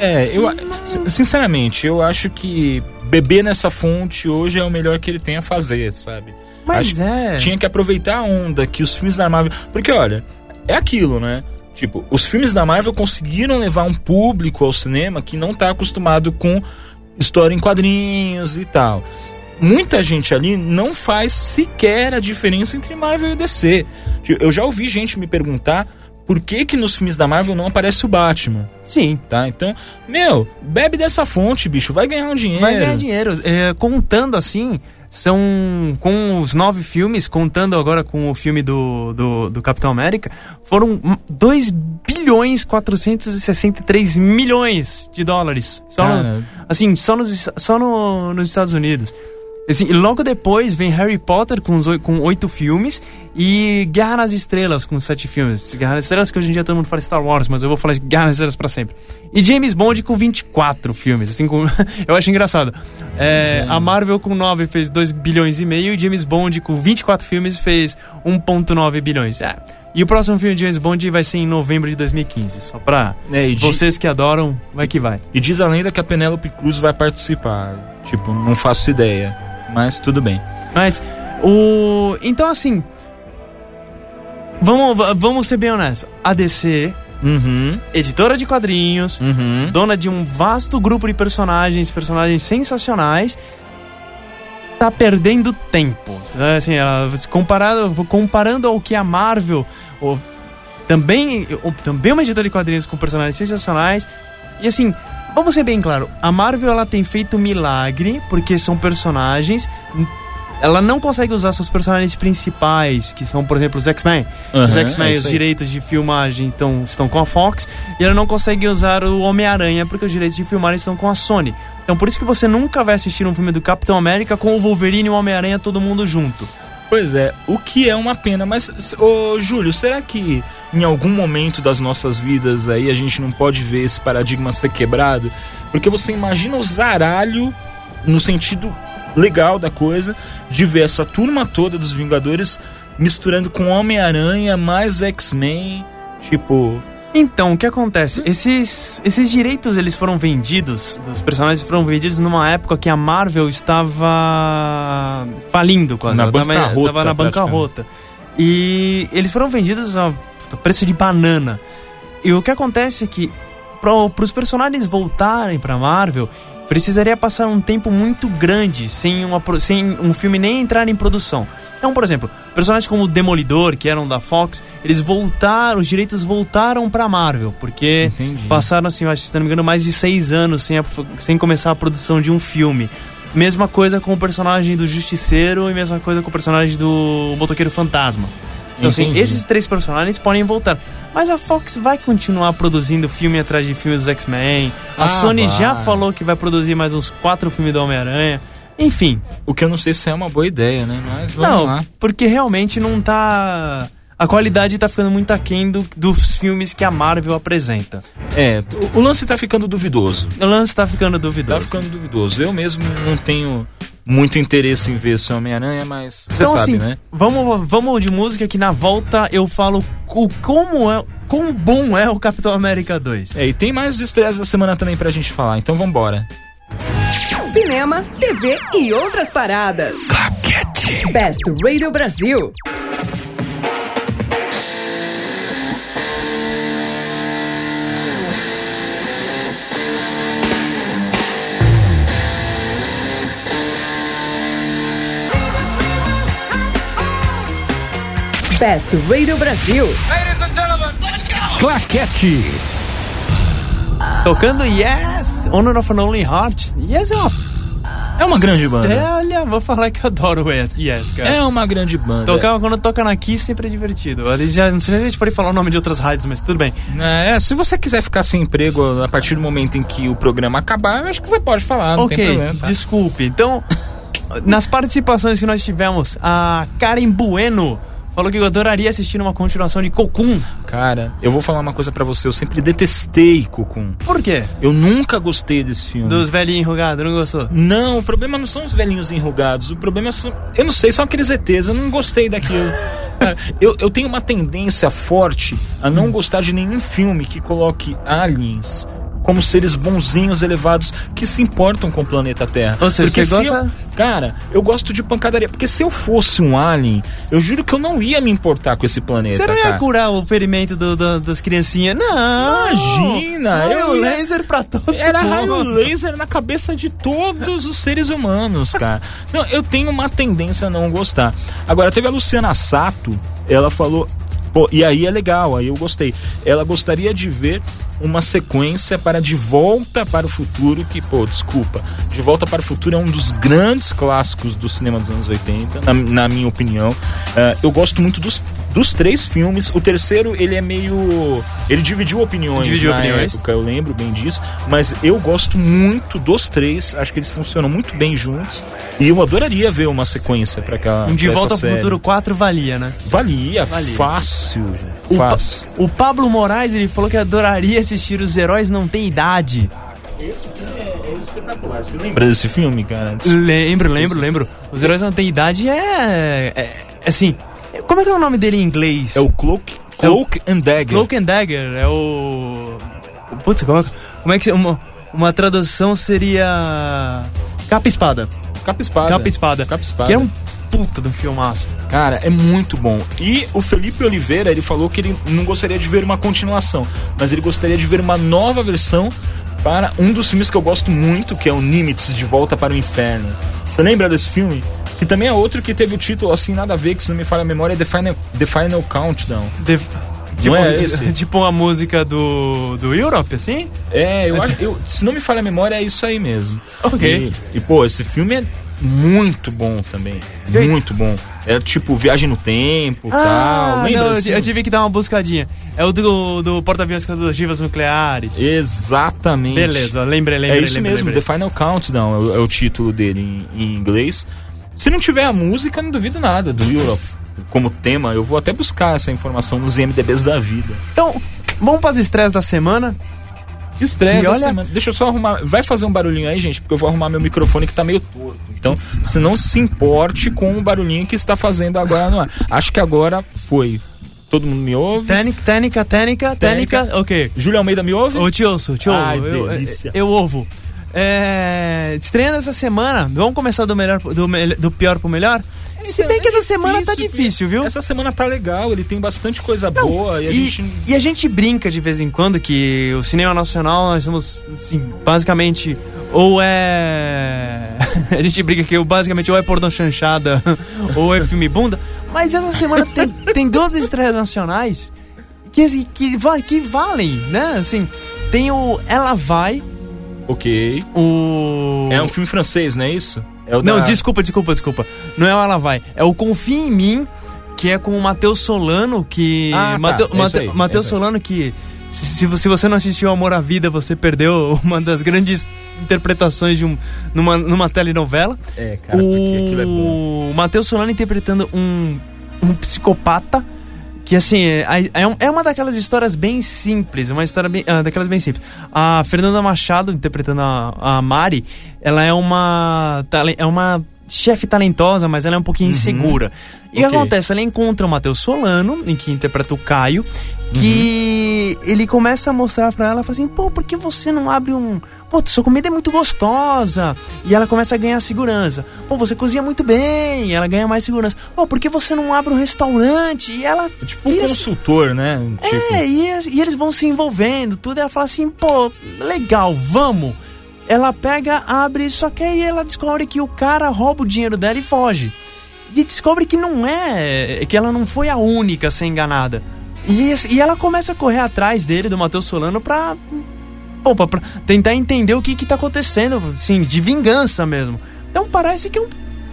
É, eu, sin- sinceramente, eu acho que beber nessa fonte hoje é o melhor que ele tem a fazer, sabe? Mas Acho- é. Tinha que aproveitar a onda que os filmes da Marvel. Porque, olha, é aquilo, né? Tipo, os filmes da Marvel conseguiram levar um público ao cinema que não tá acostumado com história em quadrinhos e tal. Muita gente ali não faz sequer a diferença entre Marvel e DC. Eu já ouvi gente me perguntar por que que nos filmes da Marvel não aparece o Batman, Sim. tá? Então, meu, bebe dessa fonte, bicho, vai ganhar um dinheiro. Vai ganhar dinheiro. É, contando assim, são com os nove filmes, contando agora com o filme do, do, do Capitão América, foram 2 bilhões 463 milhões de dólares. Só no- assim, só, nos, só no, nos Estados Unidos. Assim, logo depois vem Harry Potter com, os, oi- com oito filmes e Guerra nas Estrelas com sete filmes. Guerra nas Estrelas que hoje em dia todo mundo fala Star Wars, mas eu vou falar de Guerra nas Estrelas pra sempre. E James Bond com 24 filmes, assim, com... eu acho engraçado. É, a Marvel com 9 fez 2 bilhões e meio e James Bond com 24 filmes fez 1.9 bilhões. É. E o próximo filme de James Bond vai ser em novembro de 2015, só pra É, di- vocês que adoram, vai que vai. E diz a lenda que a Penélope Cruz vai participar. Tipo, não faço ideia. Mas tudo bem. Mas o. Então assim. Vamos, va- vamos ser bem honestos. A DC, Uhum. editora de quadrinhos, Uhum. dona de um vasto grupo de personagens, personagens sensacionais, tá perdendo tempo. É, Assim, ela, comparado, comparando ao que a Marvel o- também, o- também é uma editora de quadrinhos com personagens sensacionais. E assim, vamos ser bem claro, a Marvel ela tem feito milagre porque são personagens. Ela não consegue usar seus personagens principais, que são, por exemplo, os X-Men. os Aham, X-Men, é os direitos de filmagem então, estão com a Fox. E ela não consegue usar o Homem-Aranha porque os direitos de filmagem estão com a Sony. Então por isso que você nunca vai assistir um filme do Capitão América com o Wolverine e o Homem-Aranha todo mundo junto. Pois é, o que é uma pena. Mas, ô Júlio, será que em algum momento das nossas vidas aí a gente não pode ver esse paradigma ser quebrado? Porque você imagina o zaralho, no sentido legal da coisa, de ver essa turma toda dos Vingadores misturando com Homem-Aranha mais X-Men. Tipo, Então, o que acontece? Esses, esses direitos eles foram vendidos, dos personagens foram vendidos numa época que a Marvel estava falindo quase. Na Ela bancarrota, Tava na bancarrota. E eles foram vendidos a preço de banana. E o que acontece é que para os personagens voltarem para Marvel, precisaria passar um tempo muito grande sem, uma, sem um filme nem entrar em produção. Então, por exemplo, personagens como o Demolidor, que eram da Fox, eles voltaram, os direitos voltaram pra Marvel, porque Entendi. passaram, assim, acho, se não me engano, mais de seis anos sem, a- sem começar a produção de um filme. Mesma coisa com o personagem do Justiceiro e mesma coisa com o personagem do Motoqueiro Fantasma. Então, assim, esses três personagens podem voltar. Mas a Fox vai continuar produzindo filme atrás de filme dos X-Men. A Ah, Sony vai. já falou que vai produzir mais uns quatro filmes do Homem-Aranha. Enfim, O que eu não sei se é uma boa ideia, né? Mas vamos não, lá. porque realmente não tá. A qualidade tá ficando muito aquém do, dos filmes que a Marvel apresenta. É, o- o lance tá ficando duvidoso. O lance tá ficando Tá duvidoso. ficando duvidoso. Eu mesmo não tenho muito interesse em ver esse Homem-Aranha, mas você Então, sabe, assim, né? vamos, vamos de música que na volta eu falo o, como é. Quão bom é o Capitão América 2. É, e tem mais estreias da semana também pra gente falar, então vambora. Cinema, TV e outras paradas. Claquete. Best Radio Brasil. Best Radio Brasil. Claquete. Tocando Yes, Honor of an Only Heart. Yes é uma. É uma grande banda. Olha, vou falar que eu adoro o Yes, yes cara. É uma grande banda. Tocar, quando toca na Kiss sempre é divertido. Ali já, não sei se a gente pode falar o nome de outras rádios, mas tudo bem. É, se você quiser ficar sem emprego a partir do momento em que o programa acabar, eu acho que você pode falar, não ok, tem problema. tá? desculpe. Então, nas participações que nós tivemos, a Karen Bueno falou que eu adoraria assistir uma continuação de Cocoon. Cara, eu vou falar uma coisa pra você, eu sempre detestei Cocum. Por quê? Eu nunca gostei desse filme. Dos velhinhos enrugados, não gostou? Não, o problema não são os velhinhos enrugados. O problema são. Eu não sei, são aqueles ETs. Eu não gostei daquilo. Cara, eu, eu tenho uma tendência forte a não gostar de nenhum filme que coloque aliens como seres bonzinhos, elevados, que se importam com o planeta Terra. Ou seja, Porque você se gosta- eu- Cara, eu gosto de pancadaria. Porque se eu fosse um alien, eu juro que eu não ia me importar com esse planeta, Você não ia cara. curar o ferimento do- do- das criancinhas? Não! Imagina, Raio eu laser pra todo Era raio mundo. laser na cabeça de todos os seres humanos, cara. Não, eu tenho uma tendência a não gostar. Agora, teve a Luciana Sato, ela falou. Pô, e aí é legal, aí eu gostei. Ela gostaria de ver uma sequência para De Volta para o Futuro, que, pô, desculpa. De Volta para o Futuro é um dos grandes clássicos do cinema dos anos 80, na, na minha opinião. Ah, eu gosto muito dos, dos três filmes. O terceiro, ele é meio. Ele dividiu opiniões Dividiu na opiniões. época, eu lembro bem disso. Mas eu gosto muito dos três. Acho que eles funcionam muito bem juntos. E eu adoraria ver uma sequência para aquela. Um De Volta ao série. Futuro 4 valia, né? Valia, Valia. fácil. O, Pa- Fácil. o Pablo Moraes, ele falou que adoraria assistir Os Heróis Não Tem Idade. É espetacular. Você lembra desse filme, cara? Lembro, lembro, lembro. Os Heróis Não Tem Idade é... é assim... Como é que é o nome dele em inglês? É o Cloak, É o- Cloak and Dagger. Cloak and Dagger. É o... Putz, como é, como é que... Uma, uma tradução seria... Capa Espada. Capa Espada. Capa Espada. Capa Espada. Que é um puta de um filmaço. Cara, é muito bom. E o Felipe Oliveira, ele falou que ele não gostaria de ver uma continuação, mas ele gostaria de ver uma nova versão para um dos filmes que eu gosto muito, que é o Nimitz, De Volta para o Inferno. Você lembra desse filme? Que também é outro que teve o título assim, nada a ver, que se não me falha a memória, é The Final, The Final Countdown. De- Não é esse? Tipo uma música do, do Europe, assim? É, eu acho, eu, se não me falha a memória, é isso aí mesmo. Ok. E, e, pô, esse filme é muito bom também. Gente. Muito bom. É tipo Viagem no Tempo tal. Ah, Lembra não, eu, tive que dar uma buscadinha. É o do, do porta-aviões com as ogivas nucleares. Exatamente. Beleza, lembrei, lembrei. É isso lembrei, mesmo, lembrei. The Final Countdown é o, é o título dele em, em inglês. Se não tiver a música, não duvido nada do Europe como tema. Eu vou até buscar essa informação nos IMDBs da vida. Então, vamos para as estreias da semana. Estresse da olha- semana. Deixa eu só arrumar. Vai fazer um barulhinho aí, gente, porque eu vou arrumar meu microfone que tá meio torto. Então, se não se importe com o barulhinho que está fazendo agora no ar. Acho que agora foi. Todo mundo me ouve? Técnica, técnica, técnica, Técnica. Ok. Júlio Almeida me ouve? Ô, te ouço, te ouvo. Ai, eu, delícia. eu, eu ouvo. É, estreando essa semana, vamos começar do, melhor, do, do pior pro melhor? Se bem que essa semana tá difícil, viu? Essa semana tá legal, ele tem bastante coisa boa e a e, gente. e a gente brinca de vez em quando que o cinema nacional nós somos assim, basicamente ou é a gente brinca que o basicamente ou é pornô chanchada ou é filme bunda, mas essa semana tem, tem duas estreias nacionais que assim, que, que valem, né? Assim, tem o Ela Vai, Ok. o É um filme francês, não é isso? É o Não, da- desculpa, desculpa, desculpa. Não é o Ela Vai, é o Confia em Mim, que é com o Matheus Solano, que Ah, tá, Mateu- é Matheus é. Solano que se, se você- não assistiu Amor à Vida, você perdeu uma das grandes interpretações de um numa, numa telenovela. É, cara, porque aquilo é bom. o Matheus Solano interpretando um, um psicopata que assim é, é, é uma daquelas histórias bem simples, uma história bem, ah, daquelas bem simples. A Fernanda Machado interpretando a, a Mari, ela é uma é uma chefe talentosa, mas ela é um pouquinho insegura. E o que Ok. acontece? Ela encontra o Matheus Solano, em que interpreta o Caio, que ele começa a mostrar pra ela, fala assim, pô, por que você não abre um... Pô, sua comida é muito gostosa. E ela começa a ganhar segurança. Pô, você cozinha muito bem. E ela ganha mais segurança. Pô, por que você não abre um restaurante? E ela... Tipo um consultor, né? Tipo, é, e, e eles vão se envolvendo, tudo. E ela fala assim, pô, legal, vamos. Ela pega, abre, só que aí ela descobre que o cara rouba o dinheiro dela e foge. E descobre que não é. que ela não foi a única a ser enganada. E, e ela começa a correr atrás dele, do Matheus Solano, pra. Pô, pra, pra tentar entender o que que tá acontecendo, assim, de vingança mesmo. Então parece que é um,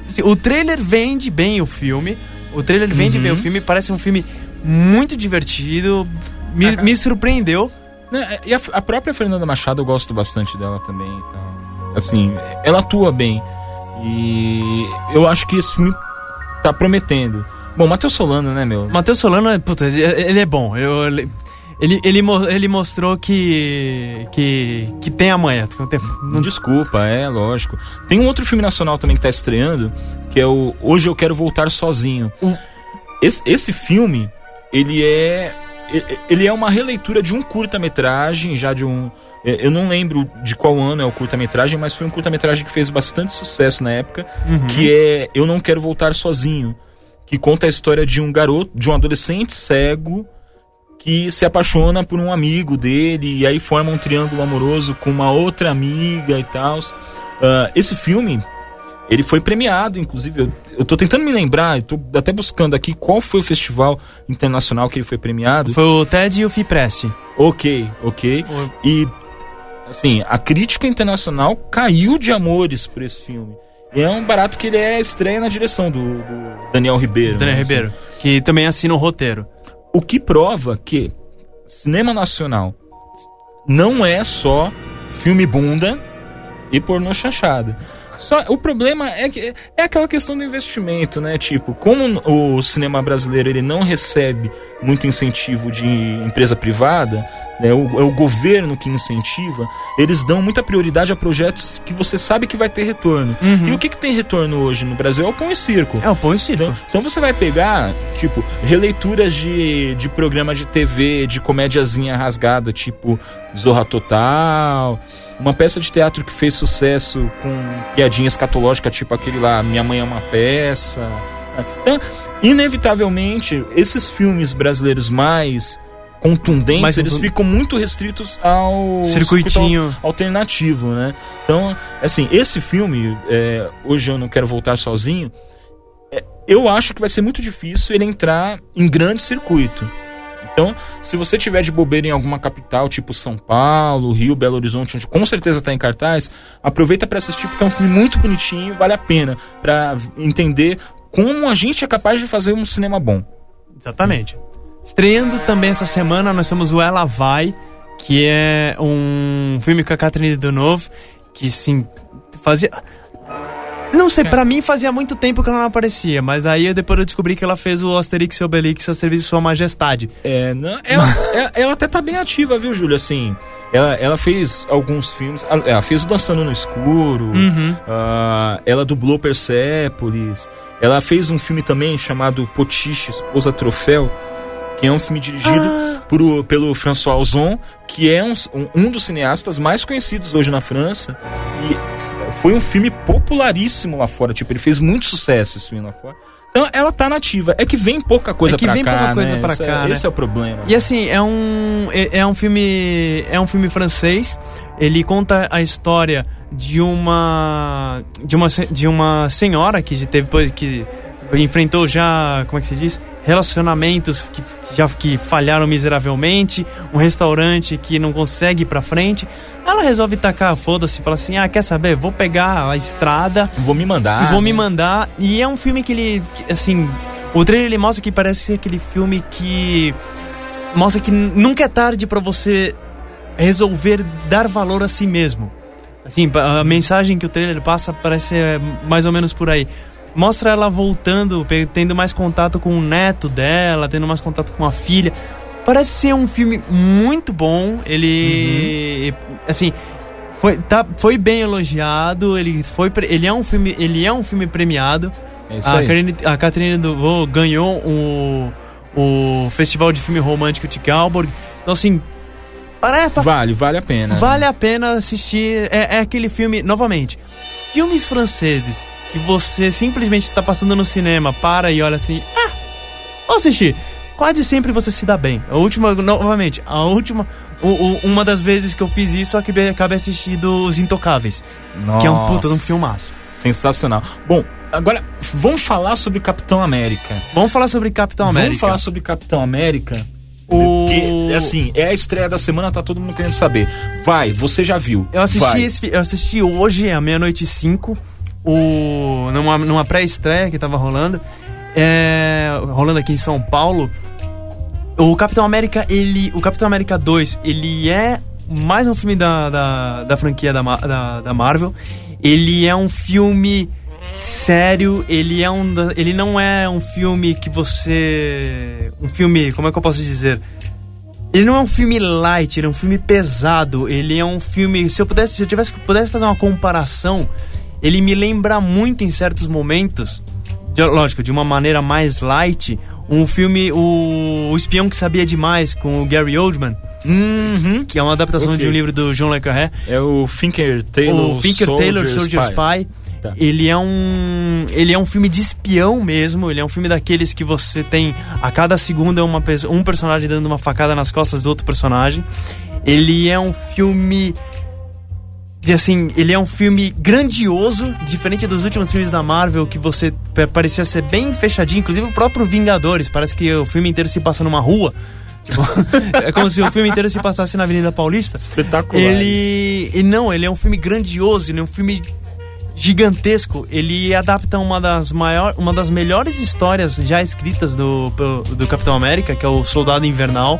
assim, o trailer vende bem o filme. O trailer vende bem o filme, parece um filme muito divertido. Me, me surpreendeu. Né, E a, a própria Fernanda Machado eu gosto bastante dela também. Então, assim, ela atua bem. E eu acho que esse filme tá prometendo. Bom, Matheus Solano, né, meu? Matheus Solano, é- puta, ele é bom. Eu, ele, ele, ele, mo- ele mostrou que, que, que tem a manha. Tem- não- Desculpa, é lógico. Tem um outro filme nacional também que tá estreando, que é o Hoje Eu Quero Voltar Sozinho. Esse, esse filme, ele é. Ele é uma releitura de um curta-metragem, já de um. Eu não lembro de qual ano é o curta-metragem, mas foi um curta-metragem que fez bastante sucesso na época, Uhum. que é Eu Não Quero Voltar Sozinho. Que conta a história de um garoto, de um adolescente cego que se apaixona por um amigo dele e aí forma um triângulo amoroso com uma outra amiga e tal. Ah, esse filme, ele foi premiado, inclusive. Eu, eu tô tentando me lembrar, tô até buscando aqui qual foi o festival internacional que ele foi premiado. Foi o Ted e o Fipress. Ok, ok. E, assim, a crítica internacional caiu de amores por esse filme. E é um barato que ele é estreia na direção do, do Daniel Ribeiro. Daniel né, Ribeiro. Que também assina o roteiro. o que prova que cinema nacional não é só filme bunda e pornô chanchada. Só, o problema é que é aquela questão do investimento, né? Tipo, como o cinema brasileiro ele não recebe muito incentivo de empresa privada, né? o, é o governo que incentiva, eles dão muita prioridade a projetos que você sabe que vai ter retorno. Uhum. E o que, que tem retorno hoje no Brasil é o pão e circo. É o Pão e Circo. Então, então você vai pegar, tipo, releituras de, de programa de TV, de comédiazinha rasgada, tipo Zorra Total, uma peça de teatro que fez sucesso com piadinha escatológica, tipo aquele lá, Minha Mãe é uma Peça. Então, inevitavelmente, esses filmes brasileiros mais contundentes, eles ficam muito restritos ao Circuitinho. alternativo, né? Então, assim, esse filme, é, hoje eu não quero voltar sozinho, é, eu acho que vai ser muito difícil ele entrar em grande circuito. Então, se você tiver de bobeira em alguma capital, tipo São Paulo, Rio, Belo Horizonte, onde com certeza está em cartaz, aproveita para assistir porque é um filme muito bonitinho, vale a pena para entender como a gente é capaz de fazer um cinema bom. Exatamente. Estreando também essa semana, nós temos o Ela Vai, que é um filme com a Catherine Deneuve, que sim, fazia... Não sei, pra mim fazia muito tempo que ela não aparecia, mas daí eu- depois eu descobri que ela fez o Asterix e Obelix a serviço de sua majestade. É, não, ela, ela, ela até tá bem ativa, viu, Júlio? Assim, ela, ela fez alguns filmes. Ela, ela fez o Dançando no Escuro. Uhum. ah, ela dublou Persépolis. Ela fez um filme também chamado Potiche, Esposa Troféu, é um filme dirigido Ah. por pelo François Ozon, que é um, um- dos cineastas mais conhecidos hoje na França. E foi um filme popularíssimo lá fora. Tipo, ele fez muito sucesso esse filme lá fora. Então ela tá nativa. É que vem pouca coisa É que pra vem cá, pouca coisa né? pra é- cá, né? Esse é o problema. E assim, é um é, é um filme é um filme francês. Ele conta a história de uma de uma de uma senhora que teve que enfrentou já, como é que se diz? Relacionamentos que já que falharam miseravelmente, um restaurante que não consegue ir pra frente. Ela resolve tacar, foda-se, fala assim: "Ah, quer saber? Vou pegar a estrada Vou me mandar. vou me né? mandar. E é um filme que ele, assim, o trailer ele mostra que parece ser aquele filme que mostra que nunca é tarde pra você resolver dar valor a si mesmo. Assim, a mensagem que o trailer passa parece mais ou menos por aí. Mostra ela voltando, tendo mais contato com o neto dela, tendo mais contato com a filha. Parece ser um filme muito bom. Ele, assim, foi, tá, foi bem elogiado. Ele foi, ele é um filme, ele é um filme premiado. É isso A, aí. Karine, a Catherine Duvaux ganhou o, o Festival de Filme Romântico de Galborg. Então, assim, Vale, vale a pena. vale a pena assistir. É, é aquele filme, novamente, filmes franceses que você simplesmente está passando no cinema, para e olha assim, ah, vou assistir. Quase sempre você se dá bem. A última, novamente, a última, o- o- uma das vezes que eu fiz isso, acabei, acabei assistindo Os Intocáveis, que é um puta de um Nossa. filmaço. Sensacional. Bom, Agora, vamos falar sobre Capitão América. Vamos falar sobre Capitão América. Vamos falar sobre Capitão América. O- Porque, assim, é a estreia da semana, tá todo mundo querendo saber. Vai, você já viu. Eu assisti, esse, eu assisti hoje, à meia-noite e cinco, o, numa, numa pré-estreia que tava rolando, é, rolando aqui em São Paulo. O Capitão América, ele. O Capitão América 2, ele é mais um filme da, da, da franquia da, da, da Marvel. Ele é um filme sério, ele é um. Ele não é um filme que você. Um filme. Como é que eu posso dizer? Ele não é um filme light, ele é um filme pesado. Ele é um filme. Se eu pudesse, se eu tivesse pudesse fazer uma comparação, ele me lembra muito em certos momentos, de- lógico, de uma maneira mais light, um filme o, o espião que sabia demais com o Gary Oldman, Uhum. que é uma adaptação Ok. de um livro do John le Carré. É o Finker Taylor O Pinker Taylor Soldier Spy. Tá. Ele é um ele é um filme de espião mesmo, ele é um filme daqueles que você tem a cada segundo é uma um personagem dando uma facada nas costas do outro personagem. Ele é um filme de assim, ele é um filme grandioso, diferente dos últimos filmes da Marvel que você pa- parecia ser bem fechadinho, inclusive o próprio Vingadores, parece que o filme inteiro se passa numa rua. é como se o filme inteiro se passasse na Avenida Paulista. Espetacular. Ele, e não, ele é um filme grandioso, ele é um filme gigantesco. Ele adapta uma das maior, uma das melhores histórias já escritas do, do Capitão América, que é o Soldado Invernal.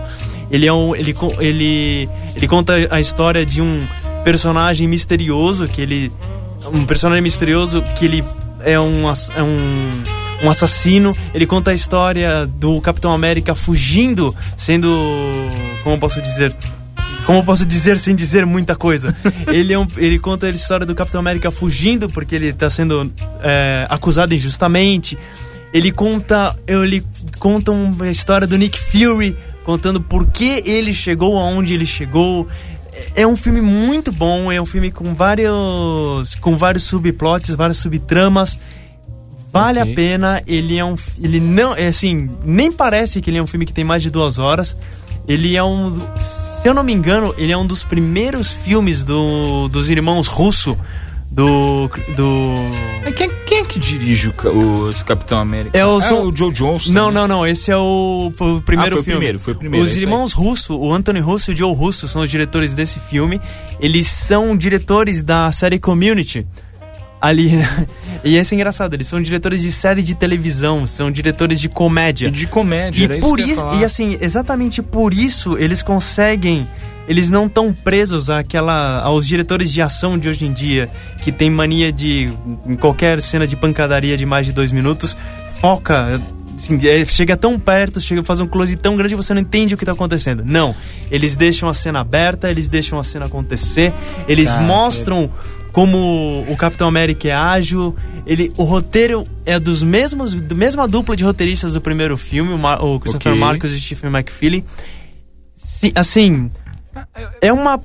Ele é um, ele, ele, ele conta a história de um personagem misterioso que ele um personagem misterioso que ele é um, é um, um assassino. Ele conta a história do Capitão América fugindo, sendo. Como eu posso dizer? Como eu posso dizer sem dizer muita coisa? ele, é um- ele conta a história do Capitão América fugindo porque ele está sendo é, acusado injustamente. Ele conta, ele conta uma história do Nick Fury contando por que ele chegou aonde ele chegou. É- um filme muito bom, é um filme com vários com vários subplots, várias subtramas. Vale Ok. a pena, ele é um. Ele não. É assim, nem parece que ele é um filme que tem mais de duas horas. Ele é um. Se eu não me engano, ele é um dos primeiros filmes do, dos irmãos Russo. Do. Do. Quem, quem é que dirige o, o- esse Capitão América? É o- Ah, o Joe Johnston. Não, né? não, não. Esse é o, foi o primeiro Ah, foi o filme. primeiro, foi o primeiro, é Os aí. irmãos Russo, o Anthony Russo e o Joe Russo, são os diretores desse filme. Eles são diretores da série Community. Ali. e esse é engraçado, eles são diretores de série de televisão, são diretores de comédia. E de comédia, E era por isso e assim, exatamente por isso eles conseguem, eles não estão presos àquela aos diretores de ação de hoje em dia que tem mania de em qualquer cena de pancadaria de mais de dois minutos foca assim, é, chega tão perto, chega a fazer um close tão grande que você não entende o que tá acontecendo. Não, eles deixam a cena aberta, eles deixam a cena acontecer, eles Caraca. mostram como o Capitão América é ágil, ele, o roteiro é dos mesmos, da mesma dupla de roteiristas do primeiro filme, o, Mar- o Christopher Ok. Marcos e Stephen McFeely. Se- assim, é uma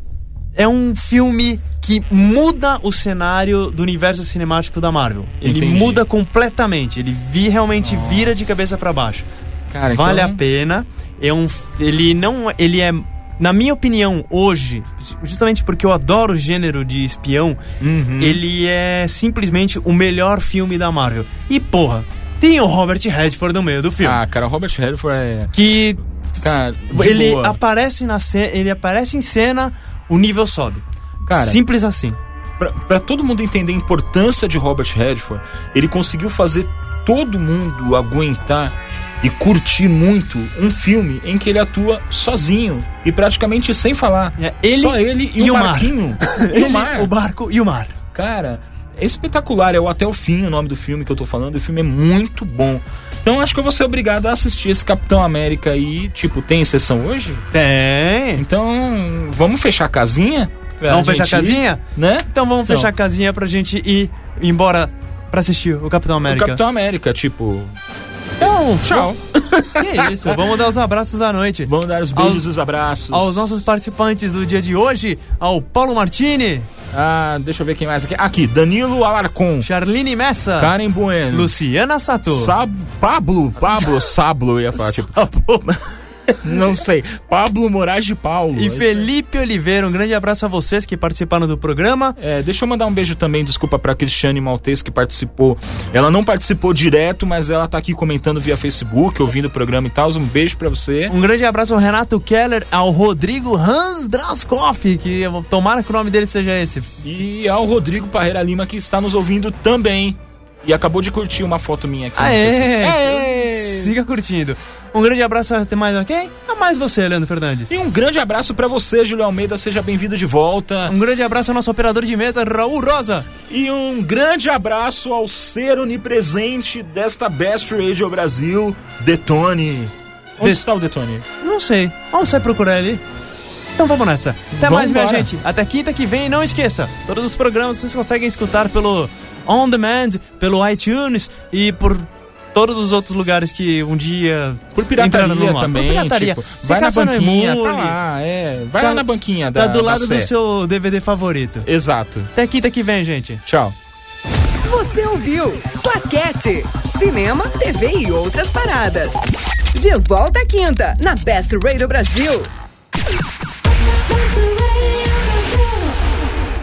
é um filme que muda o cenário do universo cinemático da Marvel. Ele Entendi. muda completamente, ele vi, realmente vira de cabeça para baixo. Cara, vale então- a pena. É um, ele não, ele é, na minha opinião, hoje, justamente porque eu adoro o gênero de espião, Uhum. ele é simplesmente o melhor filme da Marvel. E porra, tem o Robert Redford no meio do filme, Ah, cara, o Robert Redford é... que Cara, ele boa. aparece na cena, ele aparece em cena, o nível sobe. Cara, Simples assim. pra, pra todo mundo entender a importância de Robert Redford, ele conseguiu fazer todo mundo aguentar e curtir muito um filme em que ele atua sozinho e praticamente sem falar. É, ele Só ele e, e o o mar. Marquinho. e Ele, o mar. o barco e o mar. Cara, é espetacular. É o Até o Fim o nome do filme que eu tô falando. O filme é muito bom. Então acho que eu vou ser obrigado a assistir esse Capitão América aí. Tipo, tem sessão hoje? Tem. Então, vamos fechar a casinha? Vamos fechar a gente ir, casinha? Né? Então vamos Então. fechar a casinha pra gente ir embora pra assistir o Capitão O América. Capitão América, tipo. Então, Tchau. Que isso, vamos dar os abraços da noite. Vamos dar os beijos Aos- os abraços. Aos nossos participantes do dia de hoje, ao Paulo Martini, Ah, deixa eu ver quem mais aqui. Aqui, Danilo Alarcon. Charline Messa, Karen Bueno. Luciana Sato. Sab... Pablo, Pablo, Sablo, ia falar, tipo. Não sei. Pablo Moraes de Paulo. E Felipe Oliveira, um grande abraço a vocês que participaram do programa. É, deixa eu mandar um beijo também, desculpa, pra Cristiane Maltês que participou. Ela não participou direto, mas ela tá aqui comentando via Facebook, ouvindo o programa e tal. Um beijo pra você. Um grande abraço ao Renato Keller, ao Rodrigo Hans Draskoff, que tomara que o nome dele seja esse. E ao Rodrigo Parreira Lima que está nos ouvindo também. E acabou de curtir uma foto minha aqui. Aê! Aê! Siga curtindo. Um grande abraço até mais, ok? A mais você, Leandro Fernandes. E um grande abraço pra você, Júlio Almeida. Seja bem-vindo de volta. Um grande abraço ao nosso operador de mesa, Raul Rosa. E um grande abraço ao ser onipresente desta Best Radio Brasil, Detone. Onde De- está o Detone? Não sei. Vamos sair procurar ele. Então vamos nessa. Até Vamos mais, minha embora. gente. Até quinta que vem. Não esqueça, todos os programas vocês conseguem escutar pelo On Demand, pelo iTunes e por todos os outros lugares que um dia Por pirataria também, Por pirataria. tipo, Se vai na banquinha, tá Emule, lá, é, vai Tá- lá na banquinha da Tá do lado do seu DVD favorito. Exato. Até quinta que vem, gente. Tchau. Você ouviu Claquete, cinema, TV e outras paradas. De volta à quinta, na Best Radio Brasil.